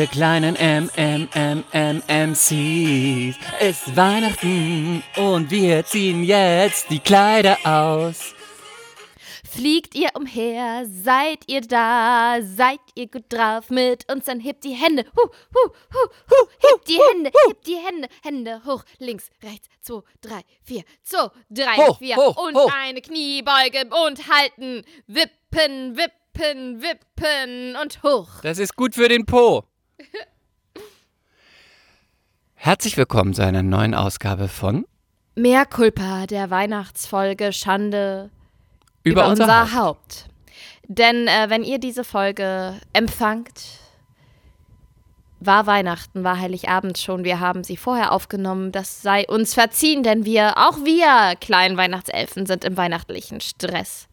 Ihr kleinen MMMMMCs. Es ist Weihnachten und wir ziehen jetzt die Kleider aus. Fliegt ihr umher, seid ihr da, seid ihr gut drauf mit uns, dann hebt die Hände, hu, hu, hu, hu, hebt die Hände, hebt die Hände, Hände hoch, links, rechts, zwei, drei, vier, zwei, drei, Hoch, vier hoch, und hoch. eine Kniebeuge und halten, wippen, wippen, wippen und hoch. Das ist gut für den Po. Herzlich willkommen zu einer neuen Ausgabe von Mehr Culpa der Weihnachtsfolge Schande Über, über, unser, unser, Haupt. Haupt. Denn äh, wenn ihr diese Folge empfangt, war Weihnachten, war Heiligabend schon. Wir haben sie vorher aufgenommen. Das sei uns verziehen, denn wir, auch wir kleinen Weihnachtselfen, sind im weihnachtlichen Stress.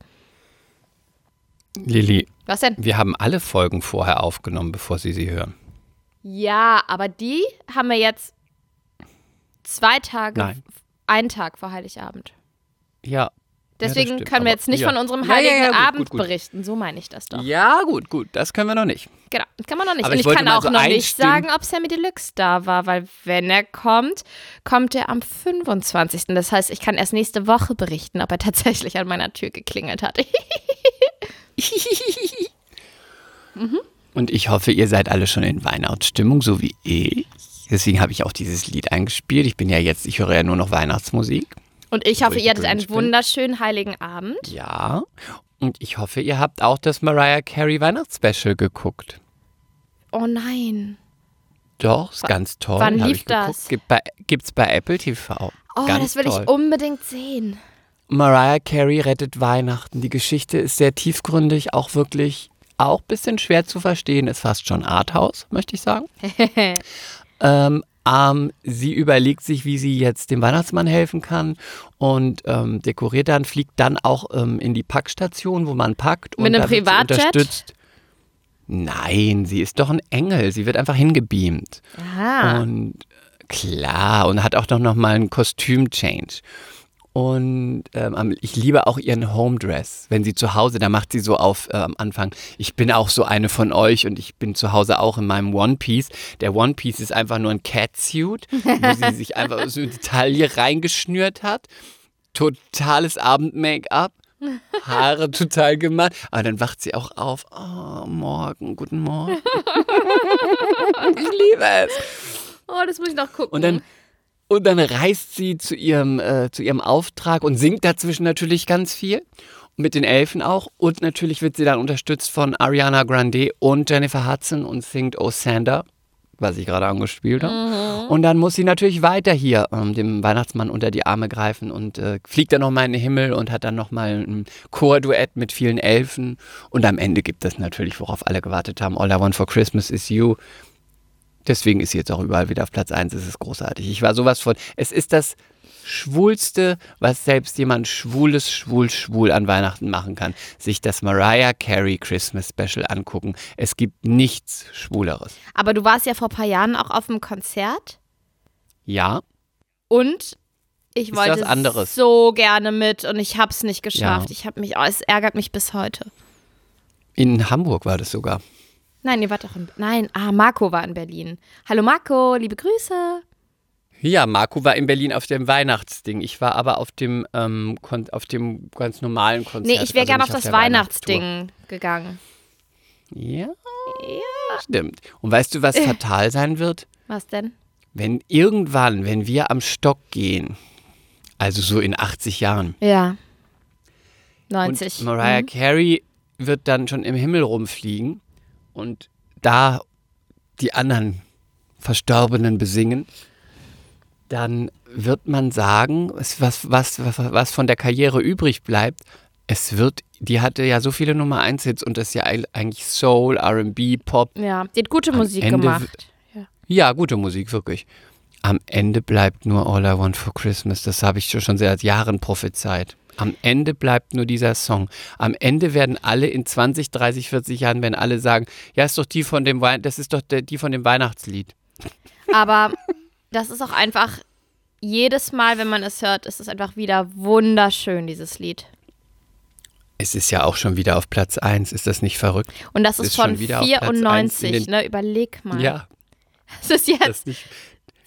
Lilly, Was denn? wir haben alle Folgen vorher aufgenommen, bevor Sie sie hören. Ja, aber die haben wir jetzt zwei Tage, Nein. einen Tag vor Heiligabend. Ja. Deswegen ja, stimmt, können wir jetzt nicht ja. von unserem Heiligen ja, gut, Abend gut, gut. berichten. So meine ich das doch. Ja, gut, gut, das können wir noch nicht. Genau, das kann man noch nicht. Aber Und ich ich, kann auch so noch nicht sagen, ob Sammy Deluxe da war, weil wenn er kommt, kommt er am 25. Das heißt, ich kann erst nächste Woche berichten, ob er tatsächlich an meiner Tür geklingelt hat. Und ich hoffe, ihr seid alle schon in Weihnachtsstimmung, so wie ich. Deswegen habe ich auch dieses Lied eingespielt. Ich bin ja jetzt, ich höre ja nur noch Weihnachtsmusik. Und ich hoffe, ich ihr hattet einen bin. wunderschönen heiligen Abend. Ja. Und ich hoffe, ihr habt auch das Mariah Carey Weihnachtsspecial geguckt. Oh nein. Doch, ist ganz toll. wann lief das? Gibt bei, gibt's bei Apple TV. Oh, ganz das will toll. ich unbedingt sehen. Mariah Carey rettet Weihnachten. Die Geschichte ist sehr tiefgründig, auch wirklich auch ein bisschen schwer zu verstehen. Ist fast schon Arthouse, möchte ich sagen. ähm, ähm, sie überlegt sich, wie sie jetzt dem Weihnachtsmann helfen kann und ähm, dekoriert dann, fliegt dann auch ähm, in die Packstation, wo man packt. Mit und einem Privatjet? Unterstützt. Nein, sie ist doch ein Engel. Sie wird einfach hingebeamt. Ah. Und klar, und hat auch noch, noch mal einen Kostüm-Change. Und ähm, ich liebe auch ihren Home-Dress. Wenn sie zu Hause, da macht sie so auf äh, am Anfang, ich bin auch so eine von euch und ich bin zu Hause auch in meinem One-Piece. Der One-Piece ist einfach nur ein Catsuit, wo sie sich einfach so in die Taille reingeschnürt hat. Totales Abend-Make-up. Haare total gemacht. Aber dann wacht sie auch auf. Oh, morgen, guten Morgen. ich liebe es. Oh, das muss ich noch gucken. Und dann, und dann reist sie zu ihrem, äh, zu ihrem Auftrag und singt dazwischen natürlich ganz viel. Mit den Elfen auch. Und natürlich wird sie dann unterstützt von Ariana Grande und Jennifer Hudson und singt Oh Sander, was ich gerade angespielt habe. Und dann muss sie natürlich weiter hier ähm, dem Weihnachtsmann unter die Arme greifen und äh, fliegt dann nochmal in den Himmel und hat dann nochmal ein Chorduett mit vielen Elfen. Und am Ende gibt es natürlich, worauf alle gewartet haben, All I Want for Christmas is You. Deswegen ist sie jetzt auch überall wieder auf Platz 1. Es ist großartig. Ich war sowas von. Es ist das Schwulste, was selbst jemand Schwules, Schwul, Schwul an Weihnachten machen kann. Sich das Mariah Carey Christmas Special angucken. Es gibt nichts Schwuleres. Aber du warst ja vor ein paar Jahren auch auf einem Konzert Ja, und ich Ist wollte so gerne mit und ich habe es nicht geschafft. Ja. Ich habe mich, oh, es ärgert mich bis heute. in Hamburg war das sogar. Nein, ihr wart doch in, nein, ah, Marco war in Berlin. Hallo Marco, liebe Grüße. Ja, Marco war in Berlin auf dem Weihnachtsding. Ich war aber auf dem, ähm, auf dem ganz normalen Konzert. Nee, ich wäre also gerne auf das. Weihnachtsding gegangen. Ja, stimmt. Und weißt du, was fatal sein wird? Was denn? Wenn irgendwann, wenn wir am Stock gehen, also so in 80 Jahren, Ja. 90. und Mariah Mhm. Carey wird dann schon im Himmel rumfliegen und da die anderen Verstorbenen besingen, dann wird man sagen, was, was, was, was von der Karriere übrig bleibt, Es wird, die hatte ja so viele Nummer 1 Hits und das ist ja eigentlich Soul, R&B, Pop. Ja, die hat gute Am Musik Ende gemacht. Ja. Ja, gute Musik, wirklich. Am Ende bleibt nur All I Want for Christmas. Das habe ich schon seit Jahren prophezeit. Am Ende bleibt nur dieser Song. Am Ende werden alle in 20, 30, 40 Jahren werden alle sagen, ja, ist doch die von dem Wei das ist doch der, die von dem Weihnachtslied. Aber das ist auch einfach, jedes Mal, wenn man es hört, ist es einfach wieder wunderschön, dieses Lied. Es ist ja auch schon wieder auf Platz 1. Ist das nicht verrückt? Und das ist, Ist von schon wieder auf Platz eins in 94, den- ne? Überleg mal. Ja, Es ist jetzt das, nicht,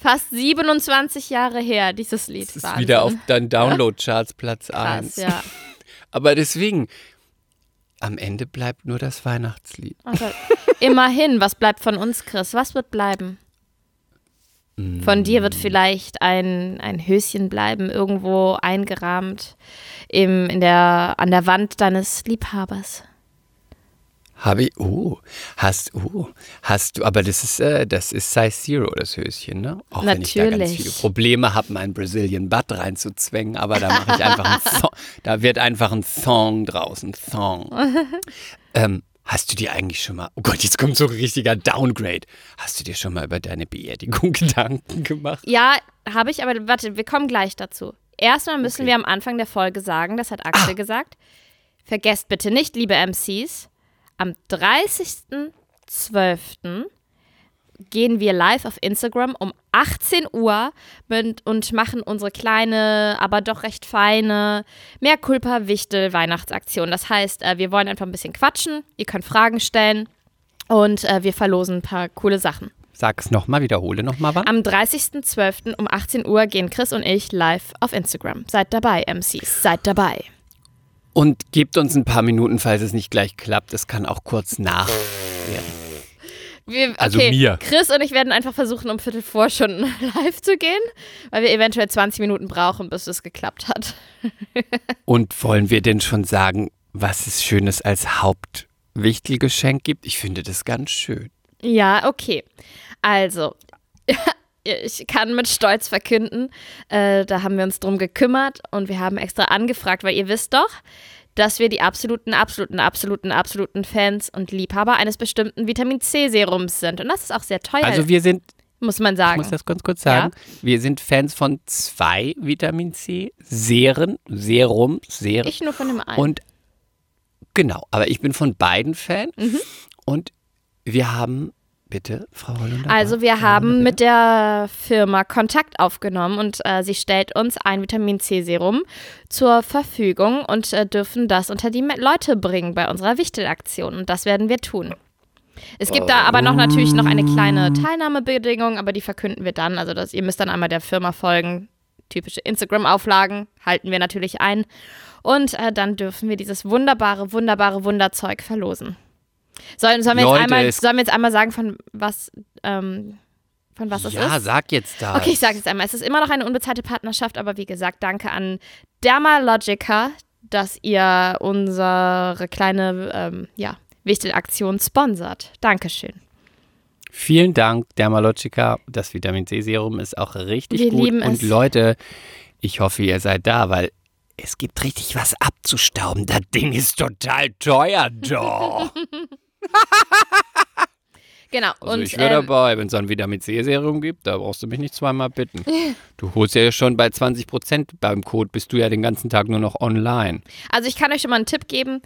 fast 27 Jahre her, dieses Lied. das ist Wahnsinn. wieder auf deinen Download-Charts Platz Krass, 1. ja. Aber deswegen, am Ende bleibt nur das Weihnachtslied. Also, immerhin, was bleibt von uns, Chris? Was wird bleiben? Von dir wird vielleicht ein, ein Höschen bleiben, irgendwo eingerahmt im, in der, an der Wand deines Liebhabers. Habe ich, oh, hast, oh, hast du, aber das ist, äh, das ist Size Zero, das Höschen, ne? Auch wenn ich da ganz Natürlich. viele Probleme habe, meinen Brazilian Butt reinzuzwängen, aber da mache ich einfach einen Song, da wird einfach ein Song draußen, Song. ähm, hast du dir eigentlich schon mal, oh Gott, jetzt kommt so ein richtiger Downgrade. Hast du dir schon mal über deine Beerdigung Gedanken gemacht? Ja, habe ich, aber warte, wir kommen gleich dazu. Erstmal müssen Okay. wir am Anfang der Folge sagen, das hat Axel gesagt. Vergesst bitte nicht, liebe MCs, am 30.12. gehen wir live auf Instagram um 18 Uhr mit, und machen unsere kleine, aber doch recht feine Mehr Culpa Wichtel Weihnachtsaktion. Das heißt, äh, wir wollen einfach ein bisschen quatschen, ihr könnt Fragen stellen und äh, wir verlosen ein paar coole Sachen. Sag's nochmal, wiederhole nochmal was. Am 30.12. um 18 Uhr gehen Chris und ich live auf Instagram. Seid dabei, MCs, seid dabei. Und gebt uns ein paar Minuten, falls es nicht gleich klappt. Es kann auch kurz nach werden. Wir, Also okay, mir. Chris und ich werden einfach versuchen, um Viertel vor schon live zu gehen, weil wir eventuell 20 Minuten brauchen, bis es geklappt hat. Und wollen wir denn schon sagen, was es Schönes als Hauptwichtelgeschenk gibt? Ich finde das ganz schön. Ja, okay. Also, ich kann mit Stolz verkünden, äh, da haben wir uns drum gekümmert und wir haben extra angefragt, weil ihr wisst doch, dass wir die absoluten, absoluten, absoluten, absoluten Fans und Liebhaber eines bestimmten Vitamin C-Serums sind. Und das ist auch sehr teuer, Also wir sind, muss man ich sagen. muss das ganz kurz sagen, wir sind Fans von zwei Vitamin C, Seren, Serum, Serum. Ich nur von dem einen. Und genau, aber ich bin von beiden Fan. Mhm. Und wir haben, bitte, Frau Hollunder. Also wir haben mit der Firma Kontakt aufgenommen und äh, sie stellt uns ein Vitamin C Serum zur Verfügung und äh, dürfen das unter die Leute bringen bei unserer Wichtelaktion und das werden wir tun. Es gibt da aber noch natürlich noch eine kleine Teilnahmebedingung, aber die verkünden wir dann. Also das, ihr müsst dann einmal der Firma folgen. Typische Instagram-Auflagen halten wir natürlich ein. Und äh, dann dürfen wir dieses wunderbare, wunderbare Wunderzeug verlosen. Sollen, sollen, wir, Leute, jetzt einmal, sollen wir jetzt einmal sagen, von was, ähm, von was es ja, ist? sag jetzt da. Okay, ich sage es einmal. Es ist immer noch eine unbezahlte Partnerschaft, aber wie gesagt, danke an Dermalogica, dass ihr unsere kleine ähm, ja, Wichtelaktion sponsert. Dankeschön. Vielen Dank, Dermalogica. Das Vitamin C-Serum ist auch richtig Wir gut. lieben Und es. Leute, ich hoffe, ihr seid da, weil es gibt richtig was abzustauben. Das Ding ist total teuer, doch. Genau. Also und ich wäre ähm, dabei, wenn es ein Vitamin C-Serum gibt, da brauchst du mich nicht zweimal bitten. Du holst ja schon bei 20 Prozent beim Code, bist du ja den ganzen Tag nur noch online. also ich kann euch schon mal einen Tipp geben.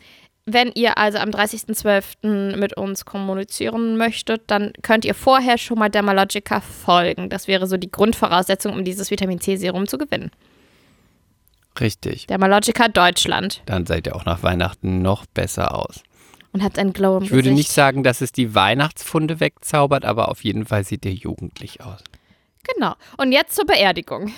Wenn ihr also am 30.12. mit uns kommunizieren möchtet, dann könnt ihr vorher schon mal Dermalogica folgen. Das wäre so die Grundvoraussetzung, um dieses Vitamin C-Serum zu gewinnen. Richtig. Dermalogica Deutschland. Dann seid ihr auch nach Weihnachten noch besser aus. Und habt ein Glow im Ich würde Gesicht. nicht sagen, dass es die Weihnachtsfunde wegzaubert, aber auf jeden Fall sieht ihr jugendlich aus. Genau. Und jetzt zur Beerdigung.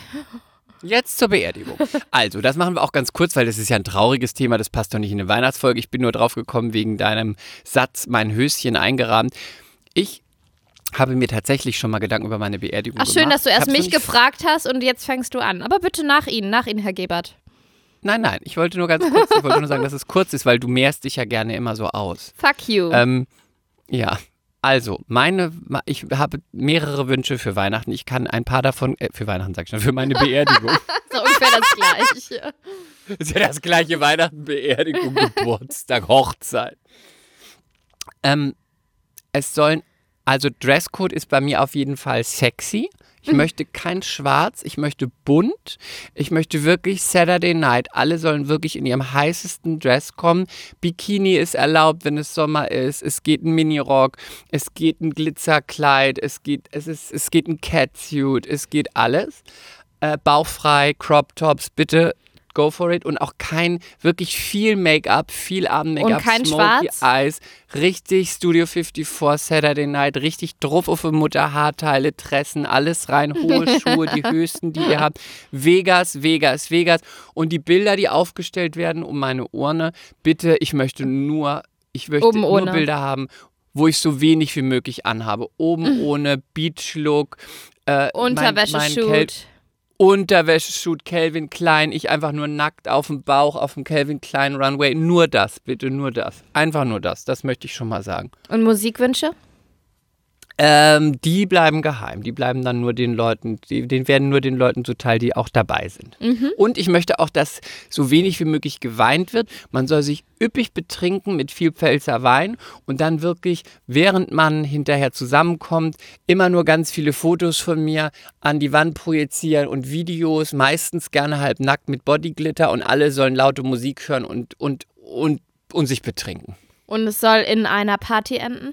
Jetzt zur Beerdigung. Also, das machen wir auch ganz kurz, weil das ist ja ein trauriges Thema, das passt doch nicht in eine Weihnachtsfolge. Ich bin nur drauf gekommen wegen deinem Satz, mein Höschen eingerahmt. Ich habe mir tatsächlich schon mal Gedanken über meine Beerdigung Ach, gemacht. schön, dass du Ich erst hab's mich gefragt hast und jetzt fängst du an. Aber bitte nach Ihnen, nach Ihnen, Herr Gebert. Nein, nein, ich wollte nur ganz kurz, ich wollte nur sagen, dass es kurz ist, weil du mehrst dich ja gerne immer so aus. Fuck you. Ähm, ja, Also, meine, ich habe mehrere Wünsche für Weihnachten. Ich kann ein paar davon, äh, für Weihnachten sag ich schon, für meine Beerdigung. so ungefähr das Gleiche. ist ja das gleiche Weihnachten, Beerdigung, Geburtstag, Hochzeit. Ähm, es sollen, also Dresscode ist bei mir auf jeden Fall sexy. Ich möchte kein Schwarz, ich möchte bunt. Ich möchte wirklich Saturday Night. Alle sollen wirklich in ihrem heißesten Dress kommen. Bikini ist erlaubt, wenn es Sommer ist. Es geht ein Minirock, es geht ein Glitzerkleid, es geht, es ist, es geht ein Catsuit, es geht alles. Äh, bauchfrei, Crop Tops, bitte go for it. Und auch kein, wirklich viel Make-up, viel Abend-Make-up, Und kein Smoky Schwarz? Eyes, richtig Studio 54, Saturday Night, richtig drauf auf Mutterhaarteile, Tressen, alles rein, hohe Schuhe, die höchsten, die ihr habt. Vegas, Vegas, Vegas. Und die Bilder, die aufgestellt werden um meine Urne, bitte, ich möchte nur, ich möchte Oben nur ohne. Bilder haben, wo ich so wenig wie möglich anhabe. Oben ohne, Beach-Look, äh, mein- mein Kel- Unterwäsche-Shoot. Unterwäsche-Shoot, Calvin Klein, ich einfach nur nackt auf dem Bauch auf dem Calvin Klein Runway. Nur das, bitte, nur das. Einfach nur das, das möchte ich schon mal sagen. Und Musikwünsche? Ähm, die bleiben geheim. Die bleiben dann nur den Leuten, die, den werden nur den Leuten zuteil, die auch dabei sind. Und ich möchte auch, dass so wenig wie möglich geweint wird. Man soll sich üppig betrinken mit viel Pfälzer Wein und dann wirklich, während man hinterher zusammenkommt, immer nur ganz viele Fotos von mir an die Wand projizieren und Videos, meistens gerne halb nackt mit Bodyglitter und alle sollen laute Musik hören und, und, und, und sich betrinken. Und es soll in einer Party enden?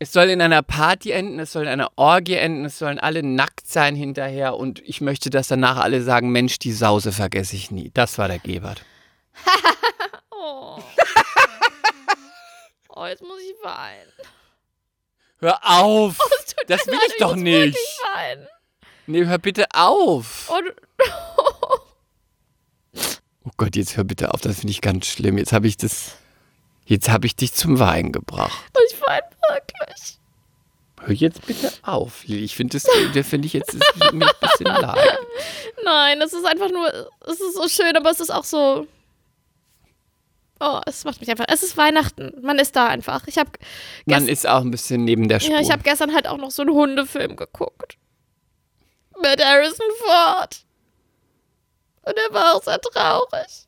Es soll in einer Party enden, es soll in einer Orgie enden, es sollen alle nackt sein hinterher und ich möchte, dass danach alle sagen, Mensch, die Sause vergesse ich nie. Das war der Gebert. Oh. oh, jetzt muss ich weinen. Hör auf! Tut Das will ich doch muss nicht. Nee, hör bitte auf! Und Oh Gott, jetzt hör bitte auf, das finde ich ganz schlimm. Jetzt habe ich das. Jetzt habe ich dich zum Weinen gebracht. ich weine wirklich. Hör jetzt bitte auf, Lili. Ich finde das, das finde ich jetzt mir ein bisschen leid. Nein, es ist einfach nur, es ist so schön, aber es ist auch so. Oh, es macht mich einfach. Es ist Weihnachten. Man ist da einfach. Ich habe Man ist auch ein bisschen neben der Spur. ja, ich habe gestern halt auch noch so einen Hundefilm geguckt. Mit Harrison Ford. Und er war auch sehr traurig.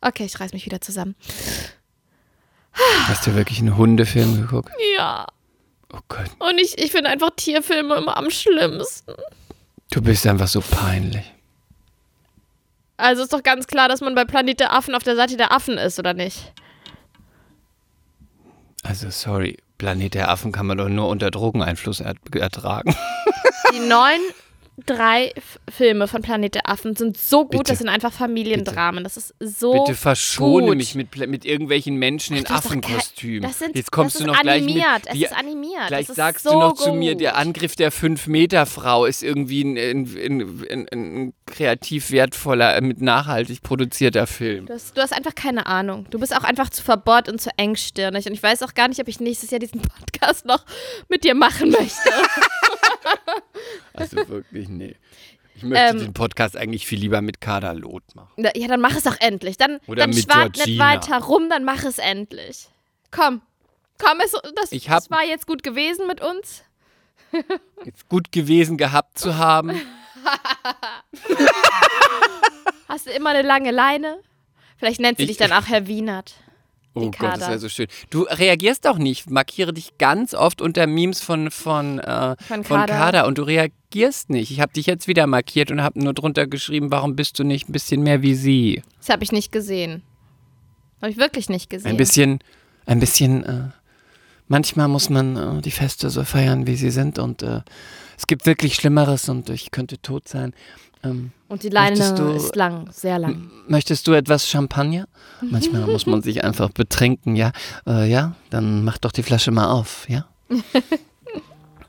Okay, ich reiß mich wieder zusammen. Hast du wirklich einen Hundefilm geguckt? Ja. Oh Gott, Und ich, ich finde einfach Tierfilme immer am schlimmsten. du bist einfach so peinlich. Also ist doch ganz klar, dass man bei Planet der Affen auf der Seite der Affen ist, oder nicht? Also sorry, Planet der Affen kann man doch nur unter Drogeneinfluss er ertragen. Die neuen drei F Filme von Planet der Affen sind so gut, Bitte. das sind einfach Familiendramen. Das ist so Bitte verschone gut. mich mit, mit irgendwelchen Menschen in Affenkostümen. Das sind, Jetzt kommst das du ist noch gleich mit. animiert. Es die- ist animiert. Gleich das ist sagst so du noch gut. zu mir, der Angriff der 5-Meter-Frau ist irgendwie ein, ein, ein, ein, ein kreativ wertvoller, äh, mit nachhaltig produzierter Film. Du hast, du hast einfach keine Ahnung. Du bist auch einfach zu verbohrt und zu engstirnig. Und ich weiß auch gar nicht, ob ich nächstes Jahr diesen Podcast noch mit dir machen möchte. Also wirklich, nee. Ich möchte Ähm. den Podcast eigentlich viel lieber mit Kader Loth machen. Na, ja, dann mach es auch endlich. Dann, Oder dann schwart nicht weiter rum, dann mach es endlich. Komm. Komm, es, das, Ich hab- das war jetzt gut gewesen mit uns. Ist gut gewesen gehabt zu haben. Hast du immer eine lange Leine? Vielleicht nennt sie Ich- dich dann auch Herr Wienert. Oh Gott, das Kader. wäre so schön. Du reagierst doch nicht. Markiere dich ganz oft unter Memes von, von, äh, Von von Kader. Kader und du reagierst nicht. Ich habe dich jetzt wieder markiert und habe nur drunter geschrieben, warum bist du nicht ein bisschen mehr wie sie? Das habe ich nicht gesehen. Habe ich wirklich nicht gesehen. Ein bisschen, ein bisschen, äh, manchmal muss man äh, die Feste so feiern, wie sie sind und äh, es gibt wirklich Schlimmeres und ich könnte tot sein. Ähm, Und die Leine du- ist lang, sehr lang. möchtest du etwas Champagner? Manchmal muss man sich einfach betrinken, ja? Äh, ja, dann mach doch die Flasche mal auf, ja?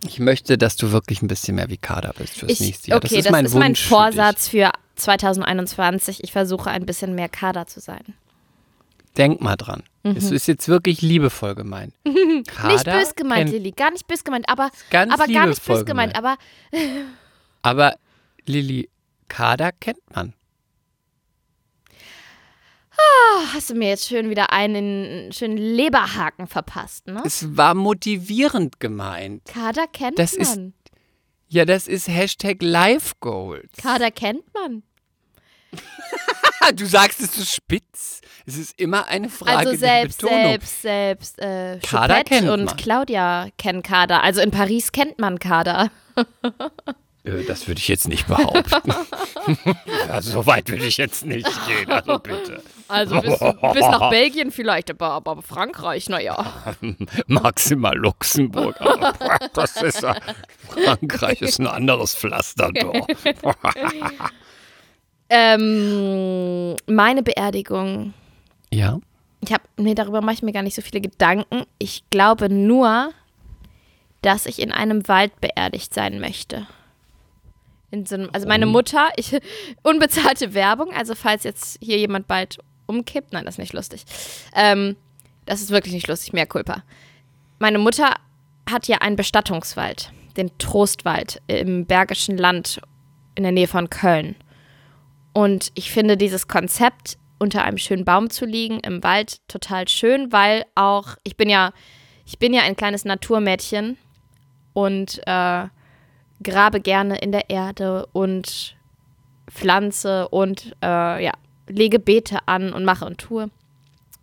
Ich möchte, dass du wirklich ein bisschen mehr wie Kader bist fürs Ich, nächste Jahr. okay, das ist mein Wunsch. für Vorsatz für 2021. Ich versuche ein bisschen mehr Kader zu sein. Denk mal dran. Es ist jetzt wirklich liebevoll gemeint. Kader Mhm. nicht bös gemeint, Lilly. Gar nicht bös gemeint, aber, Ganz aber gar nicht bös gemeint. gemeint. Aber Aber Lilly, Kader kennt man. hast du mir jetzt schön wieder einen schönen Leberhaken verpasst, ne? Es war motivierend gemeint. Kader kennt Das man. ist- Ja, das ist Hashtag Life Goals. Kader kennt man. Du sagst es zu spitz. Es ist immer eine Frage Also selbst, der Betonung. selbst, selbst. Äh, Kader Choupette kennt und man. Claudia kennen Kader. Also in Paris kennt man Kader. Äh, Das würde ich jetzt nicht behaupten. ja, so weit würde ich jetzt nicht gehen, also bitte. Also bis, bis nach Belgien vielleicht, aber, aber Frankreich, naja. Maximal Luxemburg. aber Das ist ja, Frankreich ist ein anderes Pflaster doch. Ähm, meine Beerdigung. Ja. Ich habe, nee, darüber mache ich mir gar nicht so viele Gedanken. Ich glaube nur, dass ich in einem Wald beerdigt sein möchte. In so einem, also meine Mutter, ich, unbezahlte Werbung, also falls jetzt hier jemand bald umkippt, nein, das ist nicht lustig. Ähm, das ist wirklich nicht lustig, mehr Culpa. Meine Mutter hat ja einen Bestattungswald, den Trostwald im Bergischen Land in der Nähe von Köln. Und ich finde dieses Konzept, unter einem schönen Baum zu liegen im Wald, total schön, weil auch, ich bin ja, ich bin ja ein kleines Naturmädchen und äh, grabe gerne in der Erde und pflanze und äh, ja, lege Beete an und mache und tue.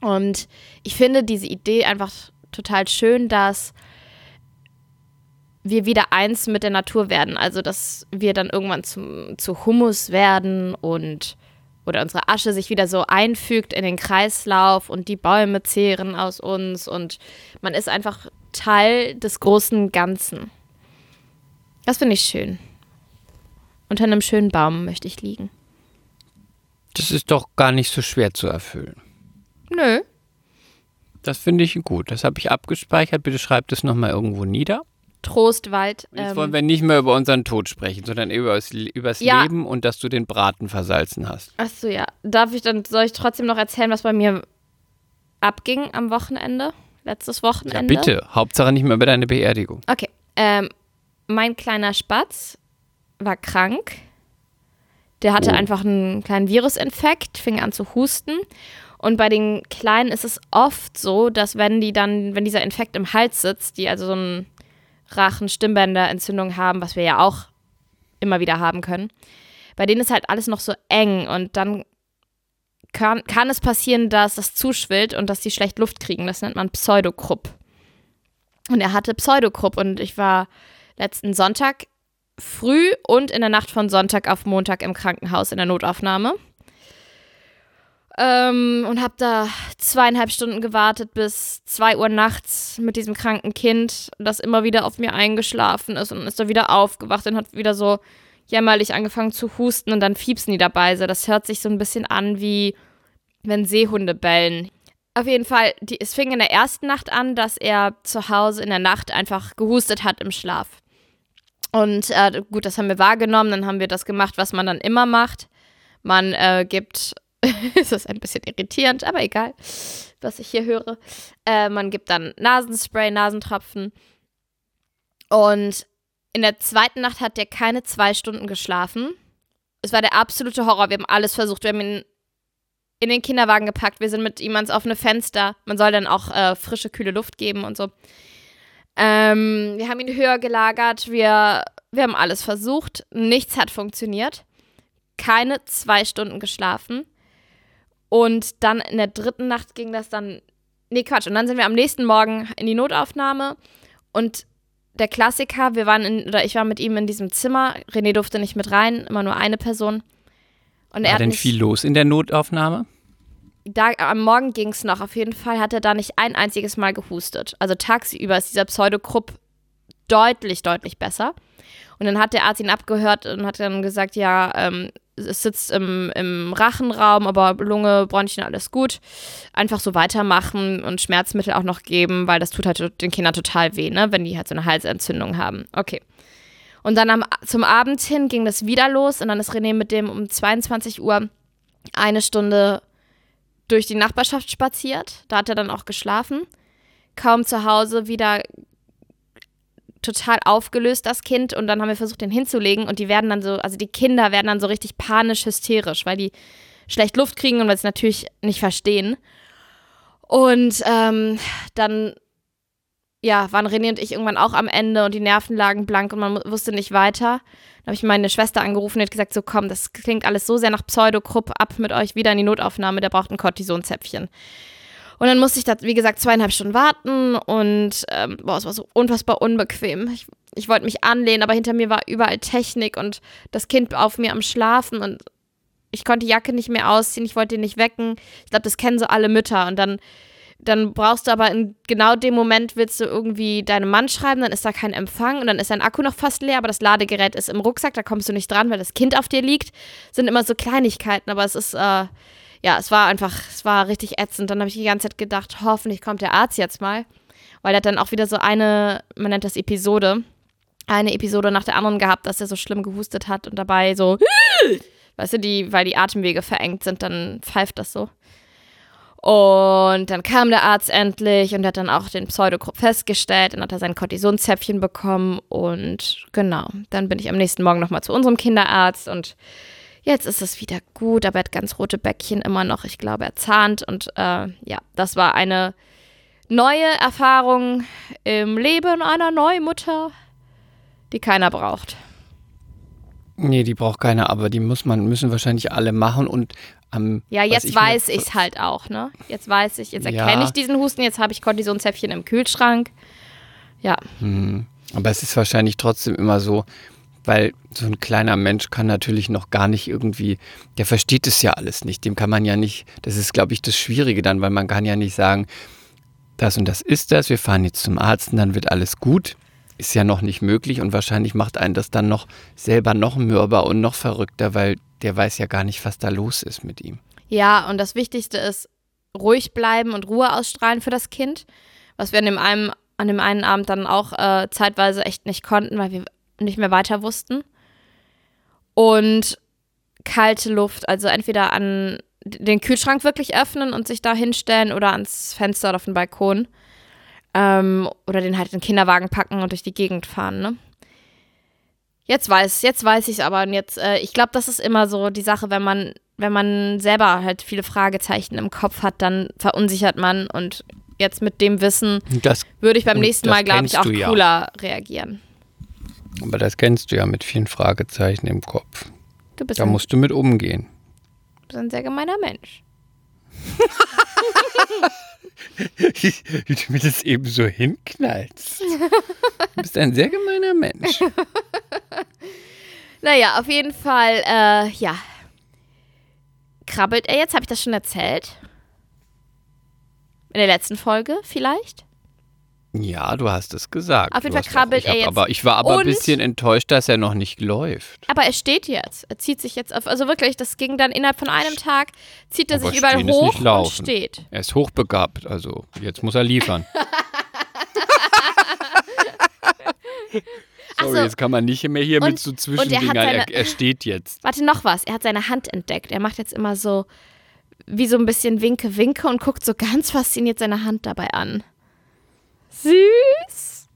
Und ich finde diese Idee einfach total schön, dass wir wieder eins mit der Natur werden. Also, dass wir dann irgendwann zum, zu Humus werden und oder unsere Asche sich wieder so einfügt in den Kreislauf und die Bäume zehren aus uns und man ist einfach Teil des großen Ganzen. Das finde ich schön. Unter einem schönen Baum möchte ich liegen. Das ist doch gar nicht so schwer zu erfüllen. Nö. Das finde ich gut. Das habe ich abgespeichert. Bitte schreibt es nochmal irgendwo nieder. Trostwald. Jetzt ähm, wollen wir nicht mehr über unseren Tod sprechen, sondern über das, übers Ja. Leben und dass du den Braten versalzen hast. Achso, ja. Darf ich dann, soll ich trotzdem noch erzählen, was bei mir abging am Wochenende? Letztes Ja, Wochenende? bitte. Hauptsache nicht mehr über deine Beerdigung. Okay. Ähm, mein kleiner Spatz war krank. Der hatte Oh. einfach einen kleinen Virusinfekt, fing an zu husten. Und bei den Kleinen ist es oft so, dass wenn die dann, wenn dieser Infekt im Hals sitzt, die also so einen Rachen-Stimmbänderentzündung haben, was wir ja auch immer wieder haben können, bei denen ist halt alles noch so eng und dann kann, kann es passieren, dass das zuschwillt und dass die schlecht Luft kriegen. Das nennt man Pseudokrupp. Und er hatte Pseudokrupp und ich war letzten Sonntag früh und in der Nacht von Sonntag auf Montag im Krankenhaus in der Notaufnahme. Ähm, und habe da zweieinhalb Stunden gewartet bis zwei Uhr nachts mit diesem kranken Kind, das immer wieder auf mir eingeschlafen ist und ist da wieder aufgewacht und hat wieder so jämmerlich angefangen zu husten und dann fiepsen die dabei. So, das hört sich so ein bisschen an wie wenn Seehunde bellen. Auf jeden Fall, die, es fing in der ersten Nacht an, dass er zu Hause in der Nacht einfach gehustet hat im Schlaf. Und äh, gut, das haben wir wahrgenommen, dann haben wir das gemacht, was man dann immer macht. Man äh, gibt, ist ein bisschen irritierend, aber egal, was ich hier höre. Äh, man gibt dann Nasenspray, Nasentropfen. Und in der zweiten Nacht hat der keine zwei Stunden geschlafen. Es war der absolute Horror. Wir haben alles versucht. Wir haben ihn in den Kinderwagen gepackt. Wir sind mit ihm ans offene Fenster. Man soll dann auch äh, frische, kühle Luft geben und so. Ähm, wir haben ihn höher gelagert. Wir, wir haben alles versucht. Nichts hat funktioniert. Keine zwei Stunden geschlafen. Und dann in der dritten Nacht ging das dann. Nee, Quatsch. Und dann sind wir am nächsten Morgen in die Notaufnahme. Und der Klassiker, wir waren in, oder ich war mit ihm in diesem Zimmer. René durfte nicht mit rein, immer nur eine Person. Und er War hat denn viel los in der Notaufnahme? Da, am Morgen ging es noch. Auf jeden Fall hat er da nicht ein einziges Mal gehustet. Also tagsüber ist dieser Pseudokrupp deutlich, deutlich besser. Und dann hat der Arzt ihn abgehört und hat dann gesagt, ja, ähm, es sitzt im, im Rachenraum, aber Lunge, Bronchien, alles gut. Einfach so weitermachen und Schmerzmittel auch noch geben, weil das tut halt den Kindern total weh, ne, wenn die halt so eine Halsentzündung haben. Okay. Und dann am, zum Abend hin ging das wieder los und dann ist René mit dem um 22 Uhr eine Stunde durch die Nachbarschaft spaziert. Da hat er dann auch geschlafen. Kaum zu Hause wieder total aufgelöst, das Kind. Und dann haben wir versucht, den hinzulegen. Und die werden dann so, also die Kinder werden dann so richtig panisch hysterisch, weil die schlecht Luft kriegen und weil sie es natürlich nicht verstehen. Und ähm, dann ja, waren René und ich irgendwann auch am Ende und die Nerven lagen blank und man wusste nicht weiter. Dann habe ich meine Schwester angerufen und hat gesagt, so komm, das klingt alles so sehr nach Pseudokrupp, ab mit euch wieder in die Notaufnahme, der braucht ein Cortisonzäpfchen. Und dann musste ich da, wie gesagt, zweieinhalb Stunden warten und ähm, boah, es war so unfassbar unbequem. Ich, ich wollte mich anlehnen, aber hinter mir war überall Technik und das Kind auf mir am Schlafen und ich konnte die Jacke nicht mehr ausziehen, ich wollte ihn nicht wecken. Ich glaube, das kennen so alle Mütter. Und dann dann brauchst du aber in genau dem Moment willst du irgendwie deinem Mann schreiben, dann ist da kein Empfang und dann ist dein Akku noch fast leer, aber das Ladegerät ist im Rucksack, da kommst du nicht dran, weil das Kind auf dir liegt. Das sind immer so Kleinigkeiten, aber es ist, äh, ja, es war einfach, es war richtig ätzend. Dann habe ich die ganze Zeit gedacht, hoffentlich kommt der Arzt jetzt mal, weil er dann auch wieder so eine, man nennt das Episode, eine Episode nach der anderen gehabt, dass er so schlimm gehustet hat und dabei so, weißt du, die, weil die Atemwege verengt sind, dann pfeift das so. Und dann kam der Arzt endlich und hat dann auch den Pseudokrupp festgestellt. Dann hat er sein Kortisonzäpfchen bekommen und genau, dann bin ich am nächsten Morgen nochmal zu unserem Kinderarzt und jetzt ist es wieder gut, aber er hat ganz rote Bäckchen immer noch. Ich glaube, er zahnt und äh, ja, das war eine neue Erfahrung im Leben einer Neumutter, die keiner braucht. Nee, die braucht keiner, aber die muss man, müssen wahrscheinlich alle machen und am, ja, jetzt ich weiß ich es halt auch, ne? Jetzt weiß ich, jetzt erkenne ja. ich diesen Husten, jetzt habe ich Kortisonzäpfchen im Kühlschrank. Ja. Hm. Aber es ist wahrscheinlich trotzdem immer so, weil so ein kleiner Mensch kann natürlich noch gar nicht irgendwie, der versteht es ja alles nicht. Dem kann man ja nicht, das ist, glaube ich, das Schwierige dann, weil man kann ja nicht sagen, das und das ist das, wir fahren jetzt zum Arzt und dann wird alles gut. Ist ja noch nicht möglich und wahrscheinlich macht einen das dann noch selber noch mürber und noch verrückter, weil der weiß ja gar nicht, was da los ist mit ihm. Ja, und das Wichtigste ist ruhig bleiben und Ruhe ausstrahlen für das Kind, was wir an dem einen, an dem einen Abend dann auch äh, zeitweise echt nicht konnten, weil wir nicht mehr weiter wussten. Und kalte Luft, also entweder an den Kühlschrank wirklich öffnen und sich da hinstellen oder ans Fenster oder auf den Balkon. Ähm, oder den halt in den Kinderwagen packen und durch die Gegend fahren, ne? Jetzt weiß, jetzt weiß ich es aber. Und jetzt, äh, ich glaube, das ist immer so die Sache, wenn man, wenn man selber halt viele Fragezeichen im Kopf hat, dann verunsichert man. Und jetzt mit dem Wissen das, würde ich beim nächsten Mal, glaube ich, auch cooler ja. reagieren. Aber das kennst du ja mit vielen Fragezeichen im Kopf. da ein, musst du mit umgehen. Du bist ein sehr gemeiner Mensch. Wie du mir das eben so hinknallst. Du bist ein sehr gemeiner Mensch. naja, auf jeden Fall, äh, ja. Krabbelt er jetzt? Habe ich das schon erzählt? In der letzten Folge vielleicht? Ja, du hast es gesagt. Auf jeden Fall krabbelt er jetzt. Aber, ich war aber ein bisschen enttäuscht, dass er noch nicht läuft. Aber er steht jetzt. Er zieht sich jetzt auf. Also wirklich, das ging dann innerhalb von einem Tag, zieht er aber sich überall hoch und steht. Er ist hochbegabt, also jetzt muss er liefern. Sorry, so. jetzt kann man nicht mehr hier und, mit so Zwischendingern. Er, er, steht jetzt. Warte, noch was. Er hat seine Hand entdeckt. Er macht jetzt immer so wie so ein bisschen Winke, Winke und guckt so ganz fasziniert seine Hand dabei an. Süß.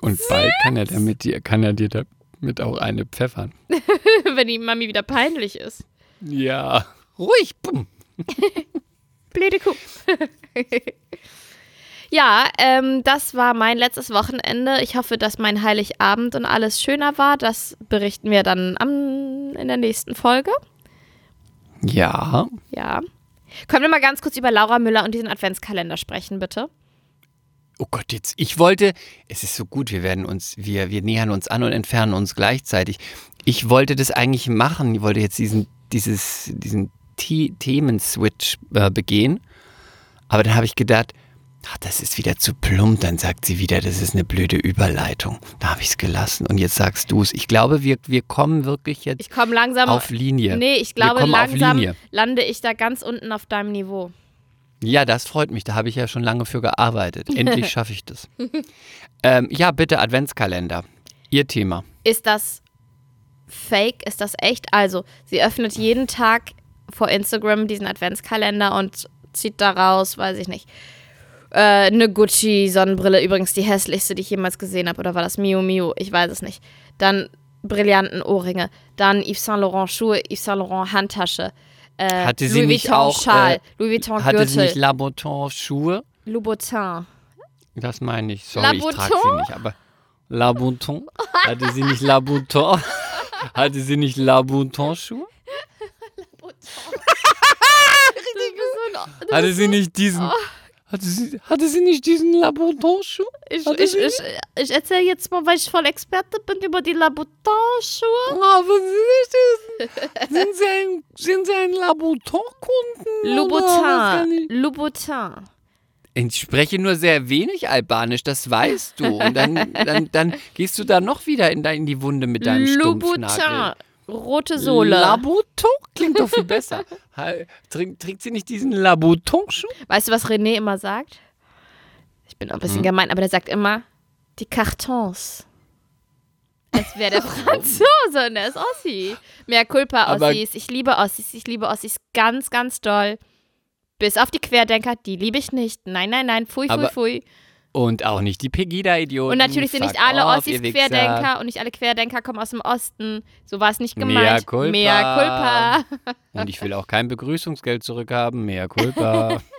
Und Süß. bald kann er damit dir, kann er dir damit auch eine pfeffern. Wenn die Mami wieder peinlich ist. Ja. Ruhig. Bumm. Blöde Kuh. ja, ähm, das war mein letztes Wochenende. Ich hoffe, dass mein Heiligabend und alles schöner war. Das berichten wir dann am, in der nächsten Folge. Ja. Ja. Können wir mal ganz kurz über Laura Müller und diesen Adventskalender sprechen, bitte? Oh Gott, jetzt, ich wollte, es ist so gut, wir werden uns, wir, wir nähern uns an und entfernen uns gleichzeitig. Ich wollte das eigentlich machen, ich wollte jetzt diesen, dieses, diesen Themenswitch äh, begehen. Aber dann habe ich gedacht, ach, das ist wieder zu plump. Dann sagt sie wieder, das ist eine blöde Überleitung. Da habe ich es gelassen. Und jetzt sagst du es. Ich glaube, wir, wir kommen wirklich jetzt ich komm langsam, auf Linie. Nee, ich glaube, langsam lande ich da ganz unten auf deinem Niveau. Ja, das freut mich. Da habe ich ja schon lange für gearbeitet. Endlich schaffe ich das. ähm, ja, bitte Adventskalender. Ihr Thema. Ist das fake? Ist das echt? Also, sie öffnet jeden Tag vor Instagram diesen Adventskalender und zieht daraus, weiß ich nicht, äh, eine Gucci-Sonnenbrille. Übrigens die hässlichste, die ich jemals gesehen habe. Oder war das Miu Miu? Ich weiß es nicht. Dann brillanten Ohrringe. Dann Yves Saint Laurent Schuhe, Yves Saint Laurent Handtasche äh, Hatte sie Louis nicht Vuitton auch, Schal, äh, Louis Vuitton Hatte sie nicht Gürtel, Laboton Schuhe? Louboutin. Das meine ich. Sorry, ich trage sie nicht, aber Laboton? Hatte sie nicht Laboton? Hatte sie nicht Laboton Schuhe? Hatte sie nicht diesen hatte sie, hatte sie nicht diesen Laboton Schuh? Ich, ich, ich, ich erzähle jetzt mal, weil ich voll Experte bin über die Louboutin-Schuhe. Aber sie nicht sind sie ein, sind sie ein Laboton-Kunden? Louboutin. Louboutin. Ich spreche nur sehr wenig Albanisch, das weißt du. Und dann, dann, dann gehst du da noch wieder in, in die Wunde mit deinem Louboutin. Stumpfnagel. Rote Sohle. Labuton klingt doch viel besser. Trink, trinkt sie nicht diesen Labuton-Schuh? weißt du, was René immer sagt? Ich bin auch ein Hm. bisschen gemein, aber der sagt immer, die Kartons. Als wäre der Franzose und der ist Ossi. Mehr Culpa Ossis. Ich liebe Ossis. Ich liebe Ossis ganz, ganz doll. Bis auf die Querdenker, die liebe ich nicht. Nein, nein, nein. Pfui, pfui, Aber- pfui. Und auch nicht die Pegida-Idioten. Und natürlich sind nicht alle off, Ossis. Querdenker und nicht alle Querdenker kommen aus dem Osten. So war es nicht Mea gemeint. culpa. Mea culpa. Und ich will auch kein Begrüßungsgeld zurückhaben. Mehr Culpa.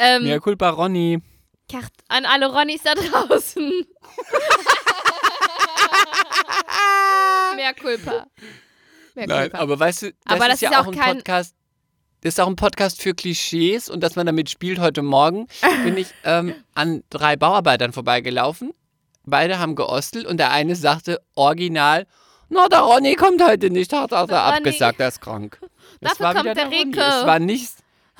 Ähm, Mehr Culpa, Ronny. An alle Ronnys da draußen. Mehr Culpa. Nein, aber weißt du, das, Aber das ist ja ist auch auch ein kein- Podcast. Das ist auch ein Podcast für Klischees und dass man damit spielt. Heute Morgen bin ich ähm, an drei Bauarbeitern vorbeigelaufen. Beide haben geostelt und der eine sagte original, na, der Ronny kommt heute nicht, hat er abgesagt, er ist krank. Das Dafür war kommt der Ronny. Rico. Es war nicht,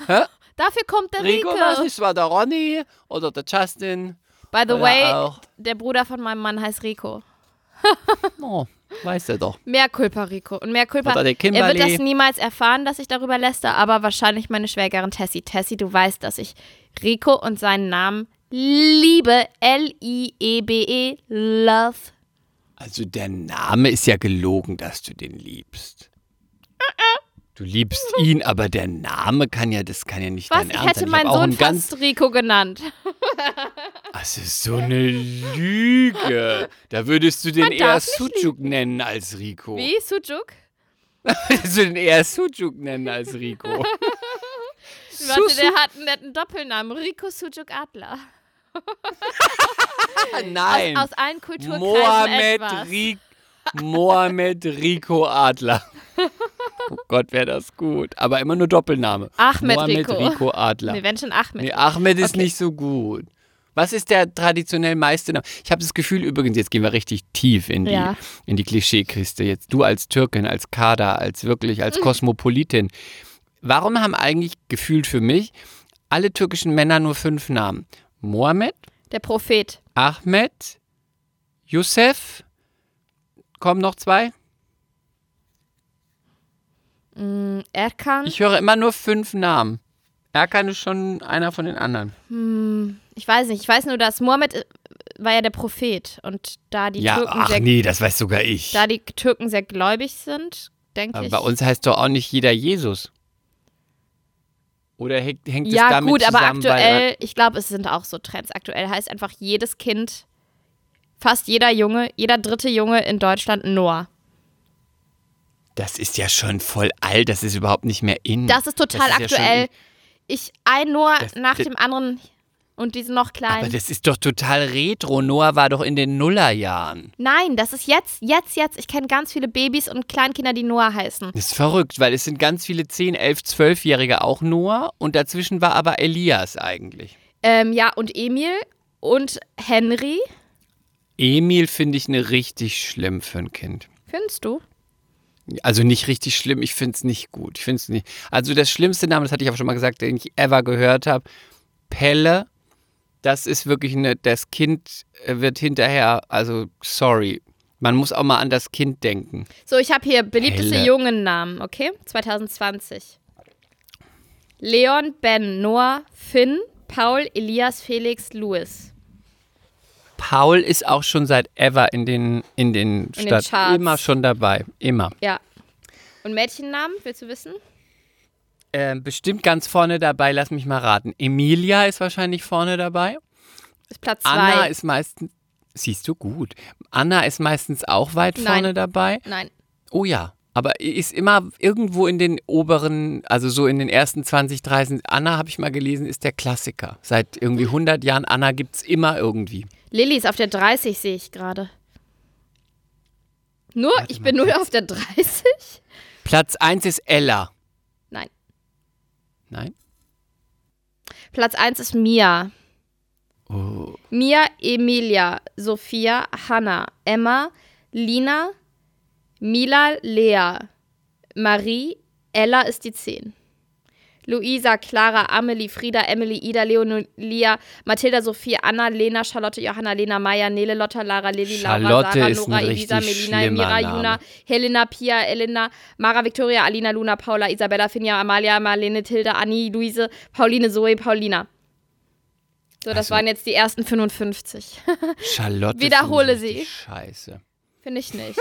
hä? Dafür kommt der Rico Rico. war nicht, war der Ronny oder der Justin. By the way, auch. der Bruder von meinem Mann heißt Rico. Oh, weiß er doch. Mehr Culpa, Rico. Und mehr Culpa. Oder der Er wird das niemals erfahren, dass ich darüber läster, aber wahrscheinlich meine Schwägerin Tessie. Tessie, du weißt, dass ich Rico und seinen Namen liebe. L-I-E-B-E. Love. Also der Name ist ja gelogen, dass du den liebst. Du liebst ihn, aber der Name kann ja, das kann ja nicht Was? dein Ernst hätte sein. Ich meinen hab auch Sohn einen ganz, fast Rico genannt. das ist so eine Lüge. Da würdest du den Man eher Sujuk nennen als Rico. Wie? Sujuk? Würdest du den eher Sujuk nennen als Rico. Warte, der hat einen netten Doppelnamen. Rico Sujuk Adler. Nein. Aus, aus allen Kulturkreisen Mohammed, etwas. Ri Mohammed Rico Adler. Oh Gott, wäre das gut. Aber immer nur Doppelname. Ahmed Mohammed Rico. Rico Adler. Nee, wenn schon Ahmed. Nee, Ahmed ist Okay. nicht so gut. Was ist der traditionell meiste Name? Ich habe das Gefühl, übrigens, jetzt gehen wir richtig tief in die, Ja. in die Klischeekiste. Jetzt du als Türkin, als Kader, als wirklich, als Kosmopolitin. Warum haben eigentlich gefühlt für mich alle türkischen Männer nur fünf Namen? Mohammed, Der Prophet. Ahmed, Youssef, kommen noch zwei? Mm, Erkan. Ich höre immer nur fünf Namen. Erkan ist schon einer von den anderen. Hm, ich weiß nicht. Ich weiß nur, dass Mohammed äh, war ja der Prophet. Und da die, ja, Türken, ach sehr, nee, das weiß sogar ich. da die Türken sehr gläubig sind, denke Aber ich. bei uns heißt doch auch nicht jeder Jesus. Oder hängt, hängt es ja, damit gut, aber zusammen, weil aktuell, ich glaube, es sind auch so Trends. Aktuell heißt einfach jedes Kind, fast jeder Junge, jeder dritte Junge in Deutschland Noah. das ist ja schon voll alt, das ist überhaupt nicht mehr in. Das ist total ist ja schon aktuell. in- ich ein Noah Das- nach das- dem anderen und die sind noch klein. aber das ist doch total retro. Noah war doch in den Nullerjahren. Nein, das ist jetzt, jetzt, jetzt. Ich kenne ganz viele Babys und Kleinkinder, die Noah heißen. Das ist verrückt, weil es sind ganz viele 10, 11, 12-Jährige auch Noah und dazwischen war aber Elias eigentlich. Ähm, ja, und Emil und Henry. Emil finde ich eine richtig schlimm für ein Kind. Findest du? Also nicht richtig schlimm, ich finde es nicht gut. Ich finde es nicht. Also das schlimmste Name, das hatte ich auch schon mal gesagt, den ich ever gehört habe, Pelle. Das ist wirklich eine, das Kind äh, wird hinterher, also sorry. Man muss auch mal an das Kind denken. So, ich habe hier beliebteste Helle. Jungennamen, okay? 2020. Leon, Ben, Noah, Finn, Paul, Elias, Felix, Louis. Paul ist auch schon seit ever in den, in den, In den Stadt Charts. immer schon dabei. Immer. Ja. Und Mädchennamen, willst du wissen? Ähm, bestimmt ganz vorne dabei, lass mich mal raten. Emilia ist wahrscheinlich vorne dabei. Ist Platz Anna zwei. ist meistens, siehst du gut. Anna ist meistens auch weit Nein. vorne dabei. Nein. Oh ja, aber ist immer irgendwo in den oberen, also so in den ersten 20, 30. Anna, habe ich mal gelesen, ist der Klassiker. Seit irgendwie 100 Jahren Anna gibt es immer irgendwie. Lilly ist auf der 30, sehe ich gerade. Nur, Warte ich mal bin nur auf der 30? Platz 1 ist Ella. Nein. Platz 1 ist Mia. Oh. Mia, Emilia, Sophia, Hanna, Emma, Lina, Mila, Lea, Marie, Ella ist die 10. Luisa, Clara, Amelie, Frieda, Emily, Ida, Leonie, Lia, Mathilda, Sophie, Anna, Lena, Charlotte, Johanna, Lena, Maya, Nele, Lotta, Lara, Lili, Laura, Sarah, Nora, Elisa, Melina, Mira. Juna, Helena, Pia, Elena, Mara, Victoria, Alina, Luna, Paula, Isabella, Finja, Amalia, Marlene, Tilda, Annie, Luise, Pauline, Zoe, Paulina. So, das Also- waren jetzt die ersten 55. Charlotte. Wiederhole sie. Scheiße. Finde ich nicht.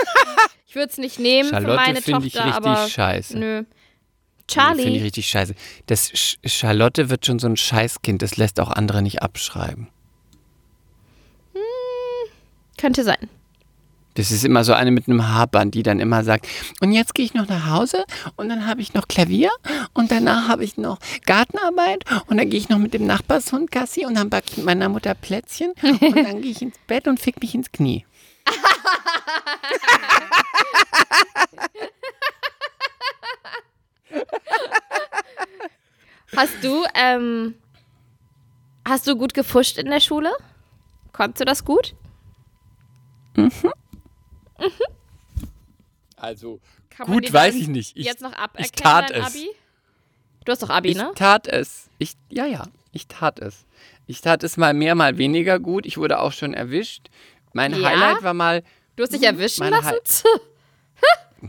Ich würde es nicht nehmen für Charlotte meine finde ich Tochter, richtig aber scheiße. nö. Finde ich Charlie. richtig scheiße. Das Sch Charlotte wird schon so ein Scheißkind, das lässt auch andere nicht abschreiben. Könnte sein. Das ist immer so eine mit einem Haarband, die dann immer sagt, und jetzt gehe ich noch nach Hause und dann habe ich noch Klavier und danach habe ich noch Gartenarbeit und dann gehe ich noch mit dem Nachbarshund Gassi und dann backe ich mit meiner Mutter Plätzchen und dann gehe ich ins Bett und fick mich ins Knie. Hast du, ähm, hast du gut gefuscht in der Schule? Konntest du das gut? Also Kann man gut weiß ich nicht. Ich, jetzt noch aberkennen, ich tat es. Abi? Du hast doch Abi, ich ne? tat es. Ich, ja, ja, ich tat es. Ich tat es mal mehr, mal weniger gut. Ich wurde auch schon erwischt. Mein Ja? Highlight war mal, Du hast dich erwischen lassen?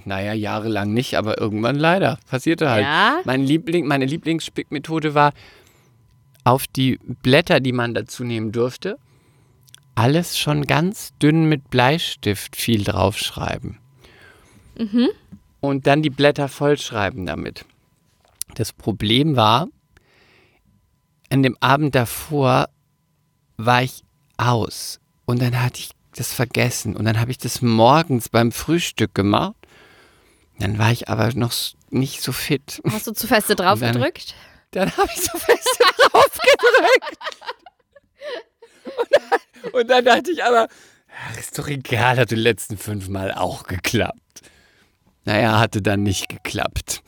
naja, jahrelang nicht, aber irgendwann leider. Passierte halt. Ja? Mein Liebling, meine Lieblingsspickmethode war, auf die Blätter, die man dazu nehmen durfte, alles schon ganz dünn mit Bleistift viel draufschreiben. Und dann die Blätter vollschreiben damit. Das Problem war, an dem Abend davor war ich aus und dann hatte ich das vergessen und dann habe ich das morgens beim Frühstück gemacht. Dann war ich aber noch nicht so fit. Hast du zu feste drauf dann- gedrückt? Dann habe ich so fest drauf gedrückt. Und dann, und dann dachte ich aber, ach, ist doch egal, hat die letzten fünfmal auch geklappt. Naja, hatte dann nicht geklappt.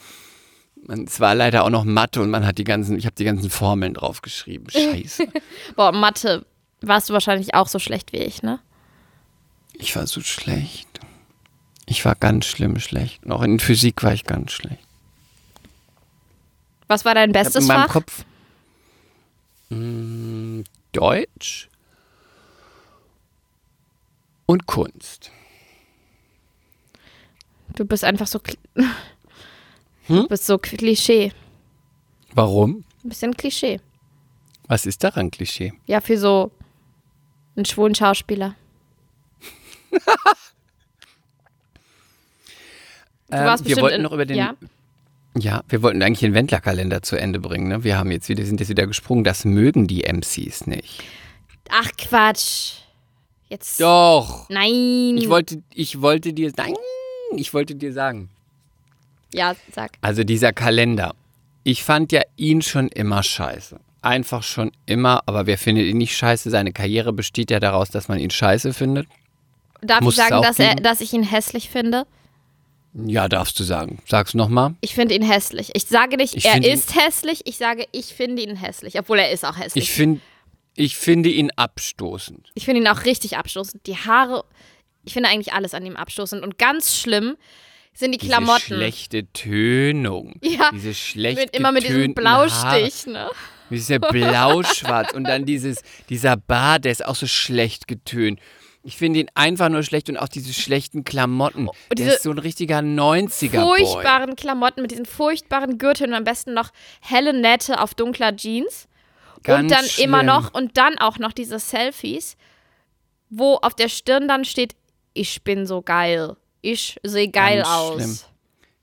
Man, es war leider auch noch Mathe und man hat die ganzen, ich habe die ganzen Formeln draufgeschrieben. Scheiße. Boah, Mathe warst du wahrscheinlich auch so schlecht wie ich, ne? Ich war so schlecht. Ich war ganz schlimm schlecht. Auch in Physik war ich ganz schlecht. Was war dein bestes in meinem Fach? Kopf mm, Deutsch und Kunst. Du bist einfach so. Hm? Du bist so Klischee. Warum? Ein bisschen Klischee. Was ist daran Klischee? Ja, für so einen schwulen Schauspieler. Du Ähm, wir wollten in, noch über den. Ja, Ja, wir wollten eigentlich den Wendler-Kalender zu Ende bringen. Ne? Wir haben jetzt wieder, sind jetzt wieder gesprungen. Das mögen die MCs nicht. Ach Quatsch. Jetzt. Doch. Nein. Ich wollte, ich wollte dir, nein, ich wollte dir sagen. ja, sag. Also dieser Kalender. Ich fand ja ihn schon immer scheiße. Einfach schon immer, aber wer findet ihn nicht scheiße? Seine Karriere besteht ja daraus, dass man ihn scheiße findet. Darf Muss ich sagen, dass, er, dass ich ihn hässlich finde? Ja, darfst du sagen. Sag's nochmal. Ich finde ihn hässlich. Ich sage nicht, Ich er ist hässlich. Ich sage, ich finde ihn hässlich. Obwohl er ist auch hässlich. Ich, find, ich finde ihn abstoßend. Ich finde ihn auch richtig abstoßend. Die Haare, ich finde eigentlich alles an ihm abstoßend. Und ganz schlimm sind die Diese Klamotten. schlechte Tönung. Ja, Diese schlecht mit, immer mit diesem getönten Haare. Blaustich, ne? Dieser Blauschwarz und dann dieses, dieser Bart, der ist auch so schlecht getönt. Ich finde ihn einfach nur schlecht und auch diese schlechten Klamotten. Und der diese ist so ein richtiger 90er-Boy. Furchtbaren Klamotten mit diesen furchtbaren Gürteln und am besten noch helle Nähte auf dunkler Jeans. Ganz und dann immer schlimm. noch, und dann auch noch diese Selfies, wo auf der Stirn dann steht, ich bin so geil. Ich sehe geil Ganz aus. schlimm.